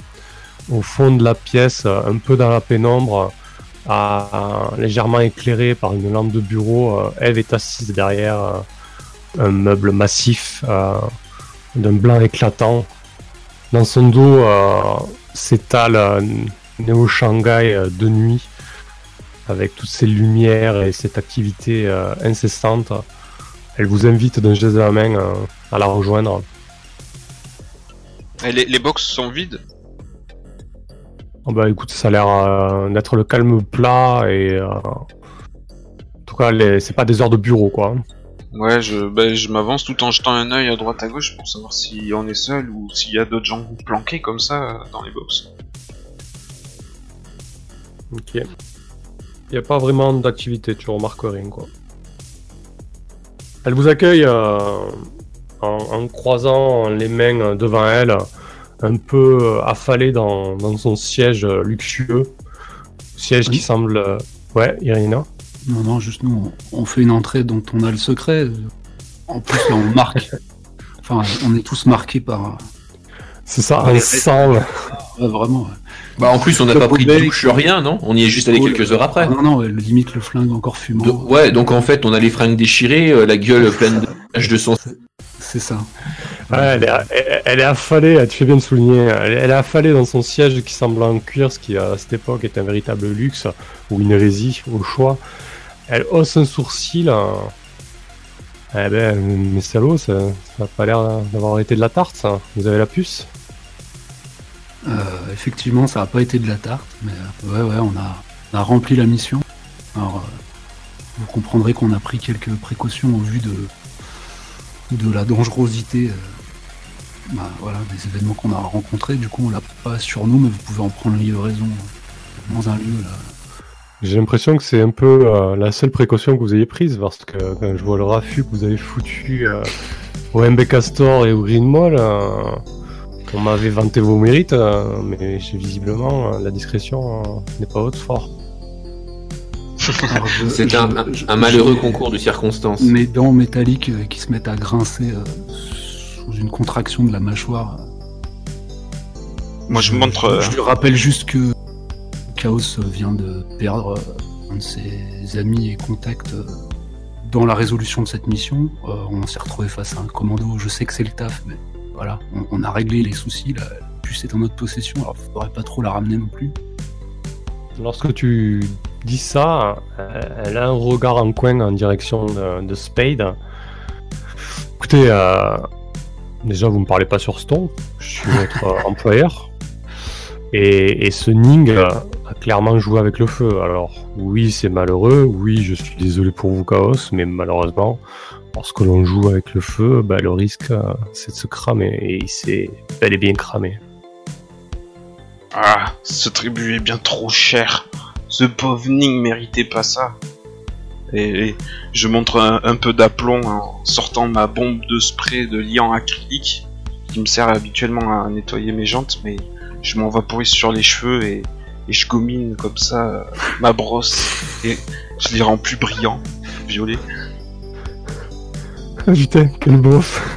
Speaker 1: Au fond de la pièce, un peu dans la pénombre, légèrement éclairé par une lampe de bureau. euh, Eve est assise derrière euh, un meuble massif euh, d'un blanc éclatant. Dans son dos s'étale Neo Shanghai de nuit, avec toutes ces lumières et cette activité incessante. Elle vous invite d'un geste de la main à la rejoindre.
Speaker 3: Les, les box sont vides?
Speaker 1: Oh bah écoute, ça a l'air euh, d'être le calme plat et euh, en tout cas, les- c'est pas des heures de bureau quoi.
Speaker 3: Ouais, je, bah, je m'avance tout en jetant un œil à droite à gauche pour savoir si on est seul ou s'il y a d'autres gens planqués comme ça euh, dans les box.
Speaker 1: Ok. Il a pas vraiment d'activité, tu remarques rien quoi. Elle vous accueille euh, en, en croisant les mains devant elle, un peu euh, affalée dans, dans son siège euh, luxueux. Siège qui semble. euh, Ouais, Irina.
Speaker 5: Non, non, juste nous, on fait une entrée dont on a le secret. En plus, là, on marque. Enfin, on est tous marqués par.
Speaker 1: C'est ça, un sang.
Speaker 5: Ouais, vraiment. ouais.
Speaker 2: Bah en plus, on n'a pas pris de douche, rien, non? On y est juste allé
Speaker 5: Cool.
Speaker 2: quelques heures après.
Speaker 5: Non, non, ouais, limite le flingue encore fumant.
Speaker 2: Ouais, donc en fait, on a les fringues déchirées, euh, la gueule pleine de de sang.
Speaker 5: C'est ça.
Speaker 1: Ouais, elle, est, elle- elle est affalée, tu fais bien de souligner, elle, est affalée dans son siège qui semble en cuir, ce qui à cette époque est un véritable luxe, ou une hérésie, au choix. Elle hausse un sourcil. euh, Eh ben, mes salauds, ça ça a pas l'air d'avoir été de la tarte, ça. Vous avez la puce?
Speaker 5: Euh, effectivement, ça n'a pas été de la tarte, mais euh, ouais, ouais, on a, on a rempli la mission. Alors, euh, vous comprendrez qu'on a pris quelques précautions au vu de, de la dangerosité euh, bah, voilà, des événements qu'on a rencontrés. Du coup, on l'a pas sur nous, mais vous pouvez en prendre livraison dans un lieu. Là.
Speaker 1: J'ai l'impression que c'est un peu euh, la seule précaution que vous ayez prise, parce que quand je vois le raffut que vous avez foutu euh, au MB Castor et au Green Mall, euh, on m'avait vanté vos mérites, euh, mais j'ai visiblement euh, la discrétion euh, n'est pas haute fort.
Speaker 2: C'est un, un- malheureux concours de circonstances.
Speaker 5: Mes dents métalliques euh, qui se mettent à grincer euh, sous une contraction de la mâchoire.
Speaker 3: Moi je montre. euh,
Speaker 5: Je lui rappelle juste que Chaos vient de perdre euh, un de ses amis et contacts euh, dans la résolution de cette mission. Euh, on s'est retrouvé face à un commando. Je sais que c'est le taf, mais voilà, on, on a réglé les soucis. La puce est en notre possession, alors faudrait pas trop la ramener non plus.
Speaker 1: Lorsque tu dis ça, euh, elle a un regard en coin en direction de, de Spade. Écoutez, euh, déjà vous me parlez pas sur ce ton, je suis votre euh, employeur. Et, ce Ning a clairement joué avec le feu. Alors oui, c'est malheureux, oui, je suis désolé pour vous Chaos, mais malheureusement, lorsque l'on joue avec le feu, bah, le risque euh, c'est de se cramer. Et il s'est bel et bien cramé.
Speaker 3: Ah, ce tribut est bien trop cher. Ce pauvre Ning méritait pas ça. Et, et je montre un, un peu d'aplomb en sortant ma bombe de spray de liant acrylique qui me sert habituellement à nettoyer mes jantes, mais je m'en vaporise sur les cheveux et, et je gomine comme ça euh, ma brosse et je les rends plus brillants, violets.
Speaker 1: Ah putain, quel beauf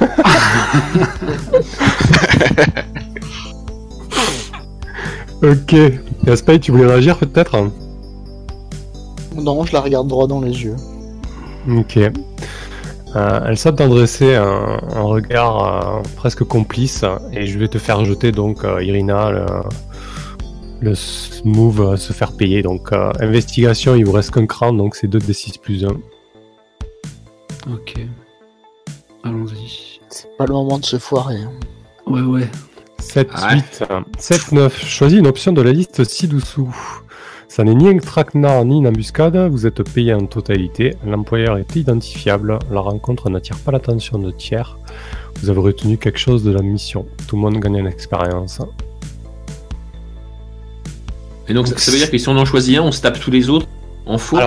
Speaker 1: Ok. Spade, tu voulais réagir peut-être?
Speaker 4: Non, je la regarde droit dans les yeux.
Speaker 1: Ok. Euh, elle semble t'adresser un, un regard euh, presque complice et je vais te faire jeter donc euh, Irina le, le move euh, se faire payer. Donc euh, investigation, il vous reste qu'un cran donc c'est 2d6 plus 1.
Speaker 5: Ok. Allons-y.
Speaker 4: C'est pas le moment de se foirer. hein.
Speaker 5: Ouais, ouais.
Speaker 1: 7,
Speaker 2: Ouais.
Speaker 1: 8, 7, 9. Choisis une option de la liste ci-dessous. Ça n'est ni un traquenard ni une embuscade, vous êtes payé en totalité, l'employeur est identifiable, la rencontre n'attire pas l'attention de tiers, vous avez retenu quelque chose de la mission, tout le monde gagne en expérience.
Speaker 2: Et donc, ça, ça veut dire que si on en choisit un, on se tape tous les autres en faux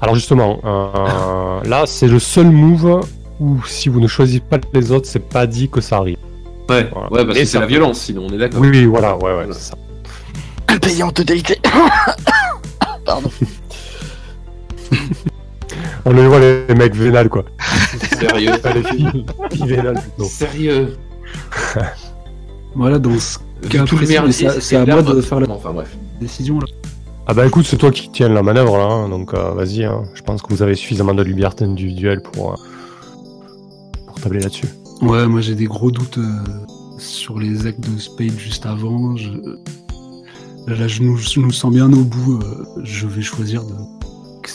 Speaker 1: Alors, justement, euh, là c'est le seul move où si vous ne choisissez pas les autres, c'est pas dit que ça arrive.
Speaker 2: Ouais,
Speaker 1: Voilà.
Speaker 2: ouais parce
Speaker 1: Et
Speaker 2: que c'est la violence, sinon on est d'accord.
Speaker 1: Oui, oui, voilà, ouais, ouais, c'est ça.
Speaker 4: Payé en totalité. Pardon.
Speaker 1: On les voit les mecs vénales quoi.
Speaker 2: Sérieux.
Speaker 1: Pas les filles, filles vénales plutôt.
Speaker 2: Sérieux.
Speaker 5: Voilà, dans ce
Speaker 2: Vu
Speaker 5: cas
Speaker 2: tout le
Speaker 5: précis, mais
Speaker 2: merdier,
Speaker 5: c'est- c'est à moi de faire la
Speaker 2: Enfin bref.
Speaker 5: décision là.
Speaker 1: Ah bah écoute, c'est toi qui tiens la manœuvre là, hein, donc euh, vas-y, hein. je pense que vous avez suffisamment de liberté individuelle pour, euh, pour tabler là-dessus.
Speaker 5: Ouais, moi j'ai des gros doutes euh, sur les actes de Spade juste avant. Je... Là, je nous, je nous sens bien au bout. euh, je vais choisir de.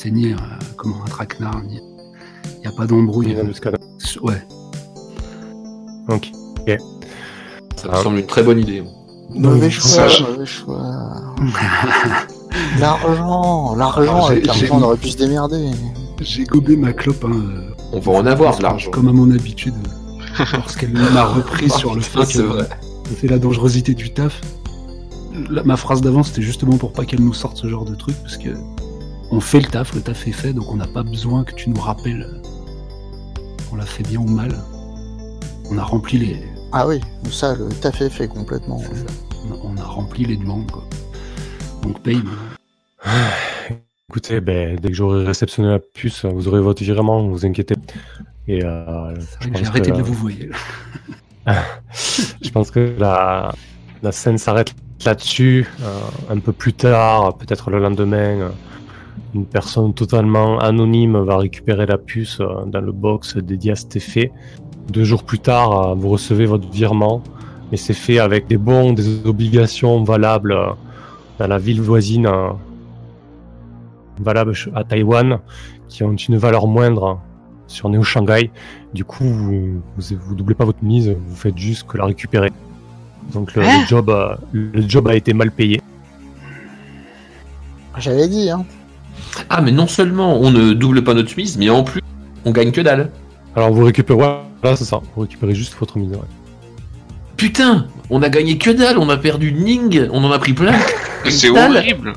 Speaker 5: ni un, comment, un traquenard. Il n'y a pas d'embrouille. Ouais.
Speaker 1: Ok.
Speaker 2: Ça me
Speaker 1: Ah.
Speaker 2: semble une très bonne idée.
Speaker 4: Mauvais choix, mauvais choix. L'argent, l'argent,
Speaker 5: Ah,
Speaker 4: avec
Speaker 5: j'ai-
Speaker 4: l'argent on aurait pu se démerder.
Speaker 5: J'ai gobé ma clope. Hein, euh,
Speaker 2: On va en avoir de l'argent.
Speaker 5: Comme à mon habitude. euh, Lorsqu'elle m'a repris sur le fait
Speaker 2: Ah, c'est
Speaker 5: que
Speaker 2: vrai.
Speaker 5: c'est la dangerosité du taf. La- ma phrase d'avant, c'était justement pour pas qu'elle nous sorte ce genre de truc, parce que on fait le taf, le taf est fait, donc on n'a pas besoin que tu nous rappelles qu'on l'a fait bien ou mal. On a rempli les,
Speaker 4: Ah oui, ça, le taf est fait complètement.
Speaker 5: on a, on a rempli les demandes, quoi. Donc paye.
Speaker 1: Écoutez, ben, dès que j'aurai réceptionné la puce, vous aurez votre virement, vous inquiétez. Et euh,
Speaker 5: J'ai arrêté
Speaker 1: que,
Speaker 5: de vous voyer.
Speaker 1: je pense que la, la scène s'arrête là-dessus. Euh, un peu plus tard, peut-être le lendemain, euh, une personne totalement anonyme va récupérer la puce euh, dans le box dédié à cet effet. Deux jours plus tard, vous recevez votre virement, mais c'est fait avec des bons, des obligations valables dans la ville voisine, valables à Taïwan, qui ont une valeur moindre sur Neo Shanghai. Du coup, vous, vous doublez pas votre mise, vous faites juste que la récupérer. Donc le,
Speaker 3: Hein
Speaker 1: le job, euh, le job a été mal payé.
Speaker 4: J'avais dit, hein.
Speaker 2: Ah, mais non seulement on ne double pas notre mise, mais en plus, on gagne que dalle.
Speaker 1: Alors vous récupérez, voilà, c'est ça, vous récupérez juste votre mise. ouais.
Speaker 2: Putain, on a gagné que dalle, on a perdu Ning, on en a pris plein.
Speaker 3: C'est horrible.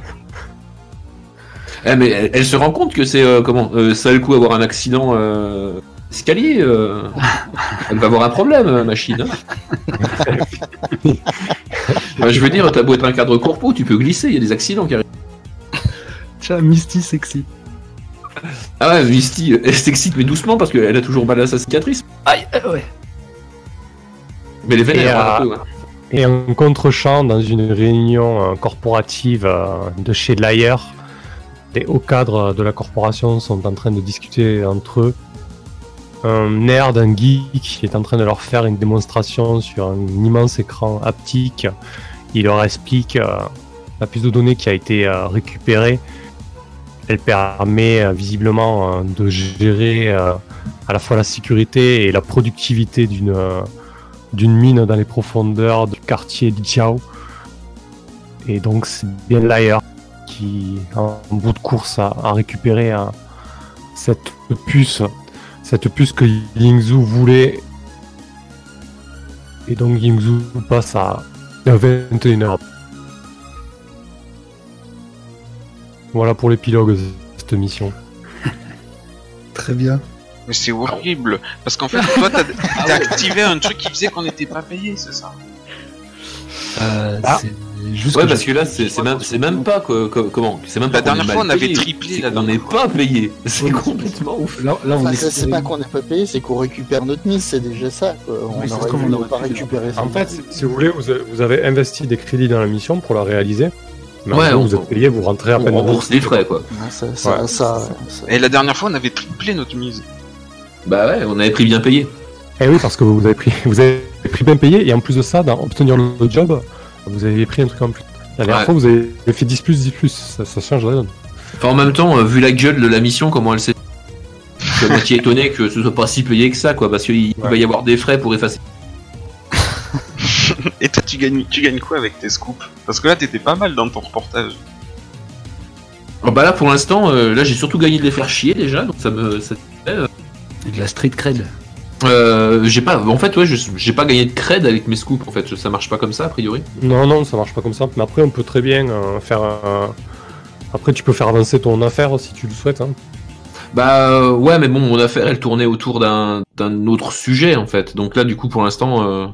Speaker 2: Eh, mais elle, elle se rend compte que c'est euh, comment euh, Ça a le coup avoir un accident euh, escalier. euh. elle va avoir un problème, euh, machine. hein. Bah, je veux dire, t'as beau être un cadre corpo, tu peux glisser, il y a des accidents qui arrivent.
Speaker 5: Tiens, Misty sexy.
Speaker 2: Ah ouais, Misty, elle s'excite, mais doucement parce qu'elle a toujours mal à sa cicatrice.
Speaker 5: Aïe, euh, ouais.
Speaker 2: Mais les vénères,
Speaker 1: Et,
Speaker 2: hein, un
Speaker 1: euh,
Speaker 2: peu, hein.
Speaker 1: Et en contre-champ, dans une réunion euh, corporative euh, de chez Layer, les hauts cadres de la corporation sont en train de discuter entre eux. Un nerd, un geek, est en train de leur faire une démonstration sur un immense écran haptique. Il leur explique euh, la puce de données qui a été euh, récupérée. Elle permet euh, visiblement de gérer à la fois la sécurité et la productivité d'une mine dans les profondeurs du quartier de Jiao. Et donc c'est bien Layer qui, en bout de course, a, récupéré cette puce, cette puce que Yingzhu voulait. Et donc Yingzhu passe à 21h. Voilà pour l'épilogue de cette mission.
Speaker 5: Très bien.
Speaker 3: Mais c'est horrible. Parce qu'en fait, toi, t'as t'as activé un truc qui faisait qu'on n'était pas payé, c'est ça?
Speaker 5: Euh,
Speaker 1: Ah.
Speaker 5: Juste
Speaker 2: Ouais,
Speaker 5: que
Speaker 2: parce que là, c'est même, pas que, que- comment C'est même pas
Speaker 3: La dernière fois, on avait triplé la
Speaker 2: qu'on n'est pas payé. C'est complètement ouf.
Speaker 5: Là, là, on
Speaker 4: Enfin, c'est pas qu'on n'est pas payé, c'est qu'on récupère notre mise, c'est déjà ça. Quoi. On
Speaker 5: Oui,
Speaker 4: aurait
Speaker 5: on aurait
Speaker 4: pas
Speaker 5: pu,
Speaker 4: récupérer ça.
Speaker 1: En fait, si vous voulez, vous avez, investi des crédits dans la mission pour la réaliser. Mais
Speaker 2: Ouais, on-
Speaker 1: vous êtes payé, vous rentrez à
Speaker 2: On
Speaker 1: peine.
Speaker 2: rembourse les frais, quoi.
Speaker 3: Et la dernière fois, on avait triplé notre mise.
Speaker 2: Bah ouais, on avait pris bien payé.
Speaker 1: Eh oui, parce que vous avez pris, vous avez pris bien payé, et en plus de ça, dans obtenir le job, vous avez pris un truc en plus. La dernière
Speaker 2: Ouais.
Speaker 1: fois, vous avez fait 10 plus, 10 plus, ça, ça change la donne.
Speaker 2: Enfin, en même temps, euh, vu la gueule de la mission, comment elle s'est. Je suis moitié étonné que ce soit pas si payé que ça, quoi, parce qu'il
Speaker 1: Ouais.
Speaker 2: va y avoir des frais pour effacer.
Speaker 3: Et toi, tu gagnes, tu gagnes quoi avec tes scoops? Parce que là, t'étais pas mal dans ton reportage.
Speaker 2: Oh, bah là, pour l'instant, euh, là, j'ai surtout gagné de les faire chier déjà, donc ça me. ça-
Speaker 5: Et de la street cred.
Speaker 2: Euh, j'ai pas. En fait, ouais, je- j'ai pas gagné de cred avec mes scoops, en fait, ça marche pas comme ça, a priori.
Speaker 1: Non, non, ça marche pas comme ça. Mais après, on peut très bien euh, faire un... Après, tu peux faire avancer ton affaire si tu le souhaites. Hein.
Speaker 2: Bah euh, ouais, mais bon, mon affaire, elle tournait autour d'un autre sujet, en fait. Donc là, du coup, pour l'instant, euh,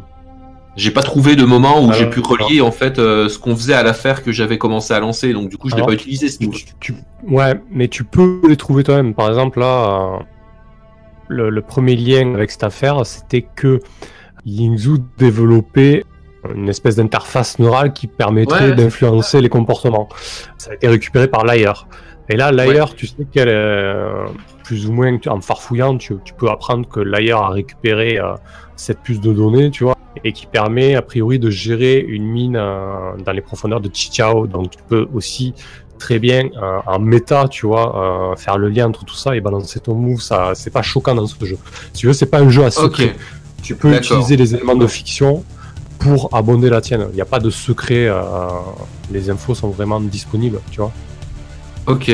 Speaker 2: j'ai pas trouvé de moment où
Speaker 1: Ah,
Speaker 2: j'ai pu
Speaker 1: d'accord.
Speaker 2: relier, en fait, euh, ce qu'on faisait à l'affaire que j'avais commencé à lancer. Donc du coup, je l'ai pas utilisé, ce
Speaker 1: Tu- Ouais, mais tu peux les trouver toi-même. Par exemple, là, euh, le, le premier lien avec cette affaire, c'était que Yingzhu développait une espèce d'interface neurale qui permettrait
Speaker 2: Ouais.
Speaker 1: d'influencer les comportements. Ça a été récupéré par Layer. Et là, Layer, tu sais qu'elle est euh, plus ou moins en farfouillant, tu, tu peux apprendre que Layer a récupéré euh, cette puce de données, tu vois, et qui permet a priori de gérer une mine euh, dans les profondeurs de Chichao. Donc tu peux aussi très bien euh, en méta, tu vois, euh, faire le lien entre tout ça et balancer ton move. Ça, c'est pas choquant dans ce jeu. Si tu veux, c'est pas un jeu à secret.
Speaker 2: Ok.
Speaker 1: Tu peux utiliser les éléments de fiction pour abonder la tienne. Il n'y a pas de secret. euh, les infos sont vraiment disponibles, tu vois.
Speaker 2: Ok.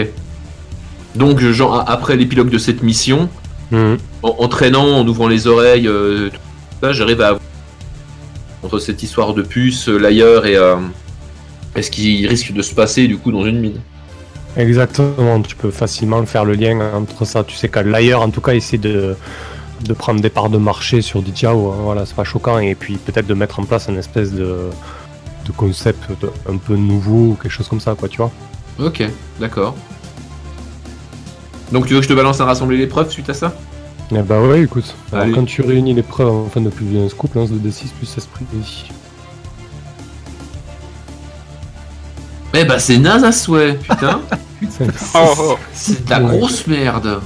Speaker 2: Donc, genre, a- après l'épilogue de cette mission,
Speaker 1: Mhm.
Speaker 2: en, en traînant, en ouvrant les oreilles, euh, tout ça, j'arrive à avoir entre cette histoire de puce, euh, l'ailleurs et, et ce qui risque de se passer du coup dans une mine.
Speaker 1: Exactement, tu peux facilement faire le lien entre ça. Tu sais qu'à l'ailleurs, en tout cas, essaie de, de prendre des parts de marché sur Dijiao, hein, voilà, c'est pas choquant, et puis peut-être de mettre en place un espèce de, de concept de- un peu nouveau ou quelque chose comme ça, quoi, tu vois.
Speaker 2: Ok, d'accord. Donc tu veux que je te balance un rassembler les preuves suite à ça?
Speaker 1: Eh bah ouais, écoute, alors, quand tu réunis les preuves en fin de publier un scoop, lance 2d6 plus esprit.
Speaker 2: Eh bah c'est naze à souhait, putain
Speaker 3: Oh, oh.
Speaker 2: C'est de la grosse merde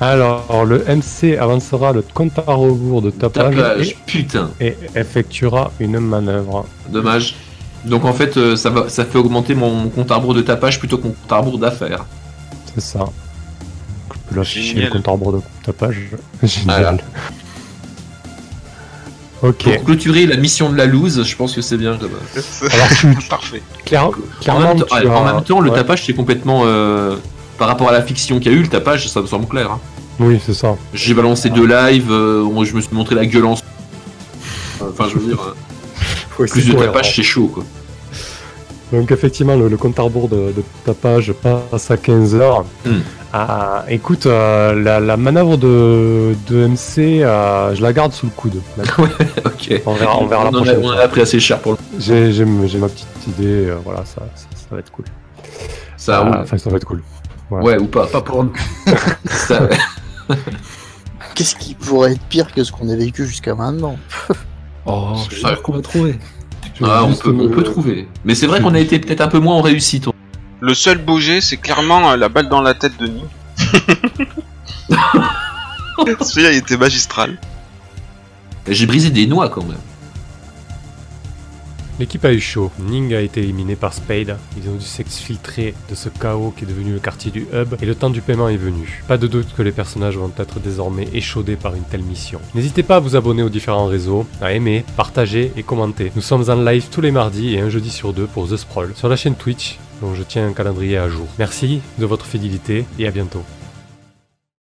Speaker 1: Alors, le MC avancera le compte à rebours de tapage,
Speaker 2: Tapage, putain,
Speaker 1: Et, effectuera une manœuvre.
Speaker 2: dommage. Donc en fait euh, ça, va, ça fait augmenter mon, compte à rebours de tapage plutôt que mon compte à rebours d'affaires.
Speaker 1: C'est ça. Je peux l'afficher le
Speaker 3: Génial.
Speaker 1: compte à rebours de tapage. Génial.
Speaker 2: Voilà. Pour clôturer la mission de la loose, je pense que c'est bien. comme-
Speaker 1: Alors, tu,
Speaker 3: Parfait.
Speaker 1: clair-
Speaker 2: En
Speaker 1: clairement,
Speaker 2: même,
Speaker 1: tu
Speaker 2: en même temps, le
Speaker 1: ouais.
Speaker 2: tapage c'est complètement... euh, par rapport à la fiction qu'il y a eu, le tapage ça me semble clair. hein.
Speaker 1: Oui, c'est ça.
Speaker 2: J'ai balancé deux lives, euh, je me suis montré la gueule en... Enfin je veux dire, euh, plus de tapage c'est chaud quoi.
Speaker 1: Donc, effectivement, le, le compte à rebours de, de tapage passe à 15h.
Speaker 2: Hmm.
Speaker 1: Ah, écoute, euh, la, la manœuvre de, de MC, euh, je la garde sous le coude. D'accord
Speaker 2: ok.
Speaker 1: On verra, on verra la
Speaker 2: a- on en a pris assez cher pour le...
Speaker 1: J'ai j'ai- j'ai ma petite idée, euh, voilà, ça, ça, ça va être cool.
Speaker 2: Ça, roule.
Speaker 1: Enfin, ça va être cool.
Speaker 2: Ouais, ou pas, pas pour nous. Ça,
Speaker 4: Qu'est-ce qui pourrait être pire que ce qu'on a vécu jusqu'à maintenant?
Speaker 5: Oh, je sûr qu'on va trouver.
Speaker 2: Ah, on, peut, on
Speaker 1: me-
Speaker 2: peut trouver. Mais c'est vrai qu'on a été peut-être un peu moins en réussite.
Speaker 3: Le seul beau jet, c'est clairement euh, la balle dans la tête de Nick. Celui-là, il était magistral.
Speaker 2: J'ai brisé des noix quand même.
Speaker 1: L'équipe a eu chaud. Ning a été éliminé par Spade. Ils ont dû s'exfiltrer de ce chaos qui est devenu le quartier du hub et le temps du paiement est venu. Pas de doute que les personnages vont être désormais échaudés par une telle mission. N'hésitez pas à vous abonner aux différents réseaux, à aimer, partager et commenter. Nous sommes en live tous les mardis et un jeudi sur deux pour The Sprawl sur la chaîne Twitch dont je tiens un calendrier à jour. Merci de votre fidélité et à bientôt.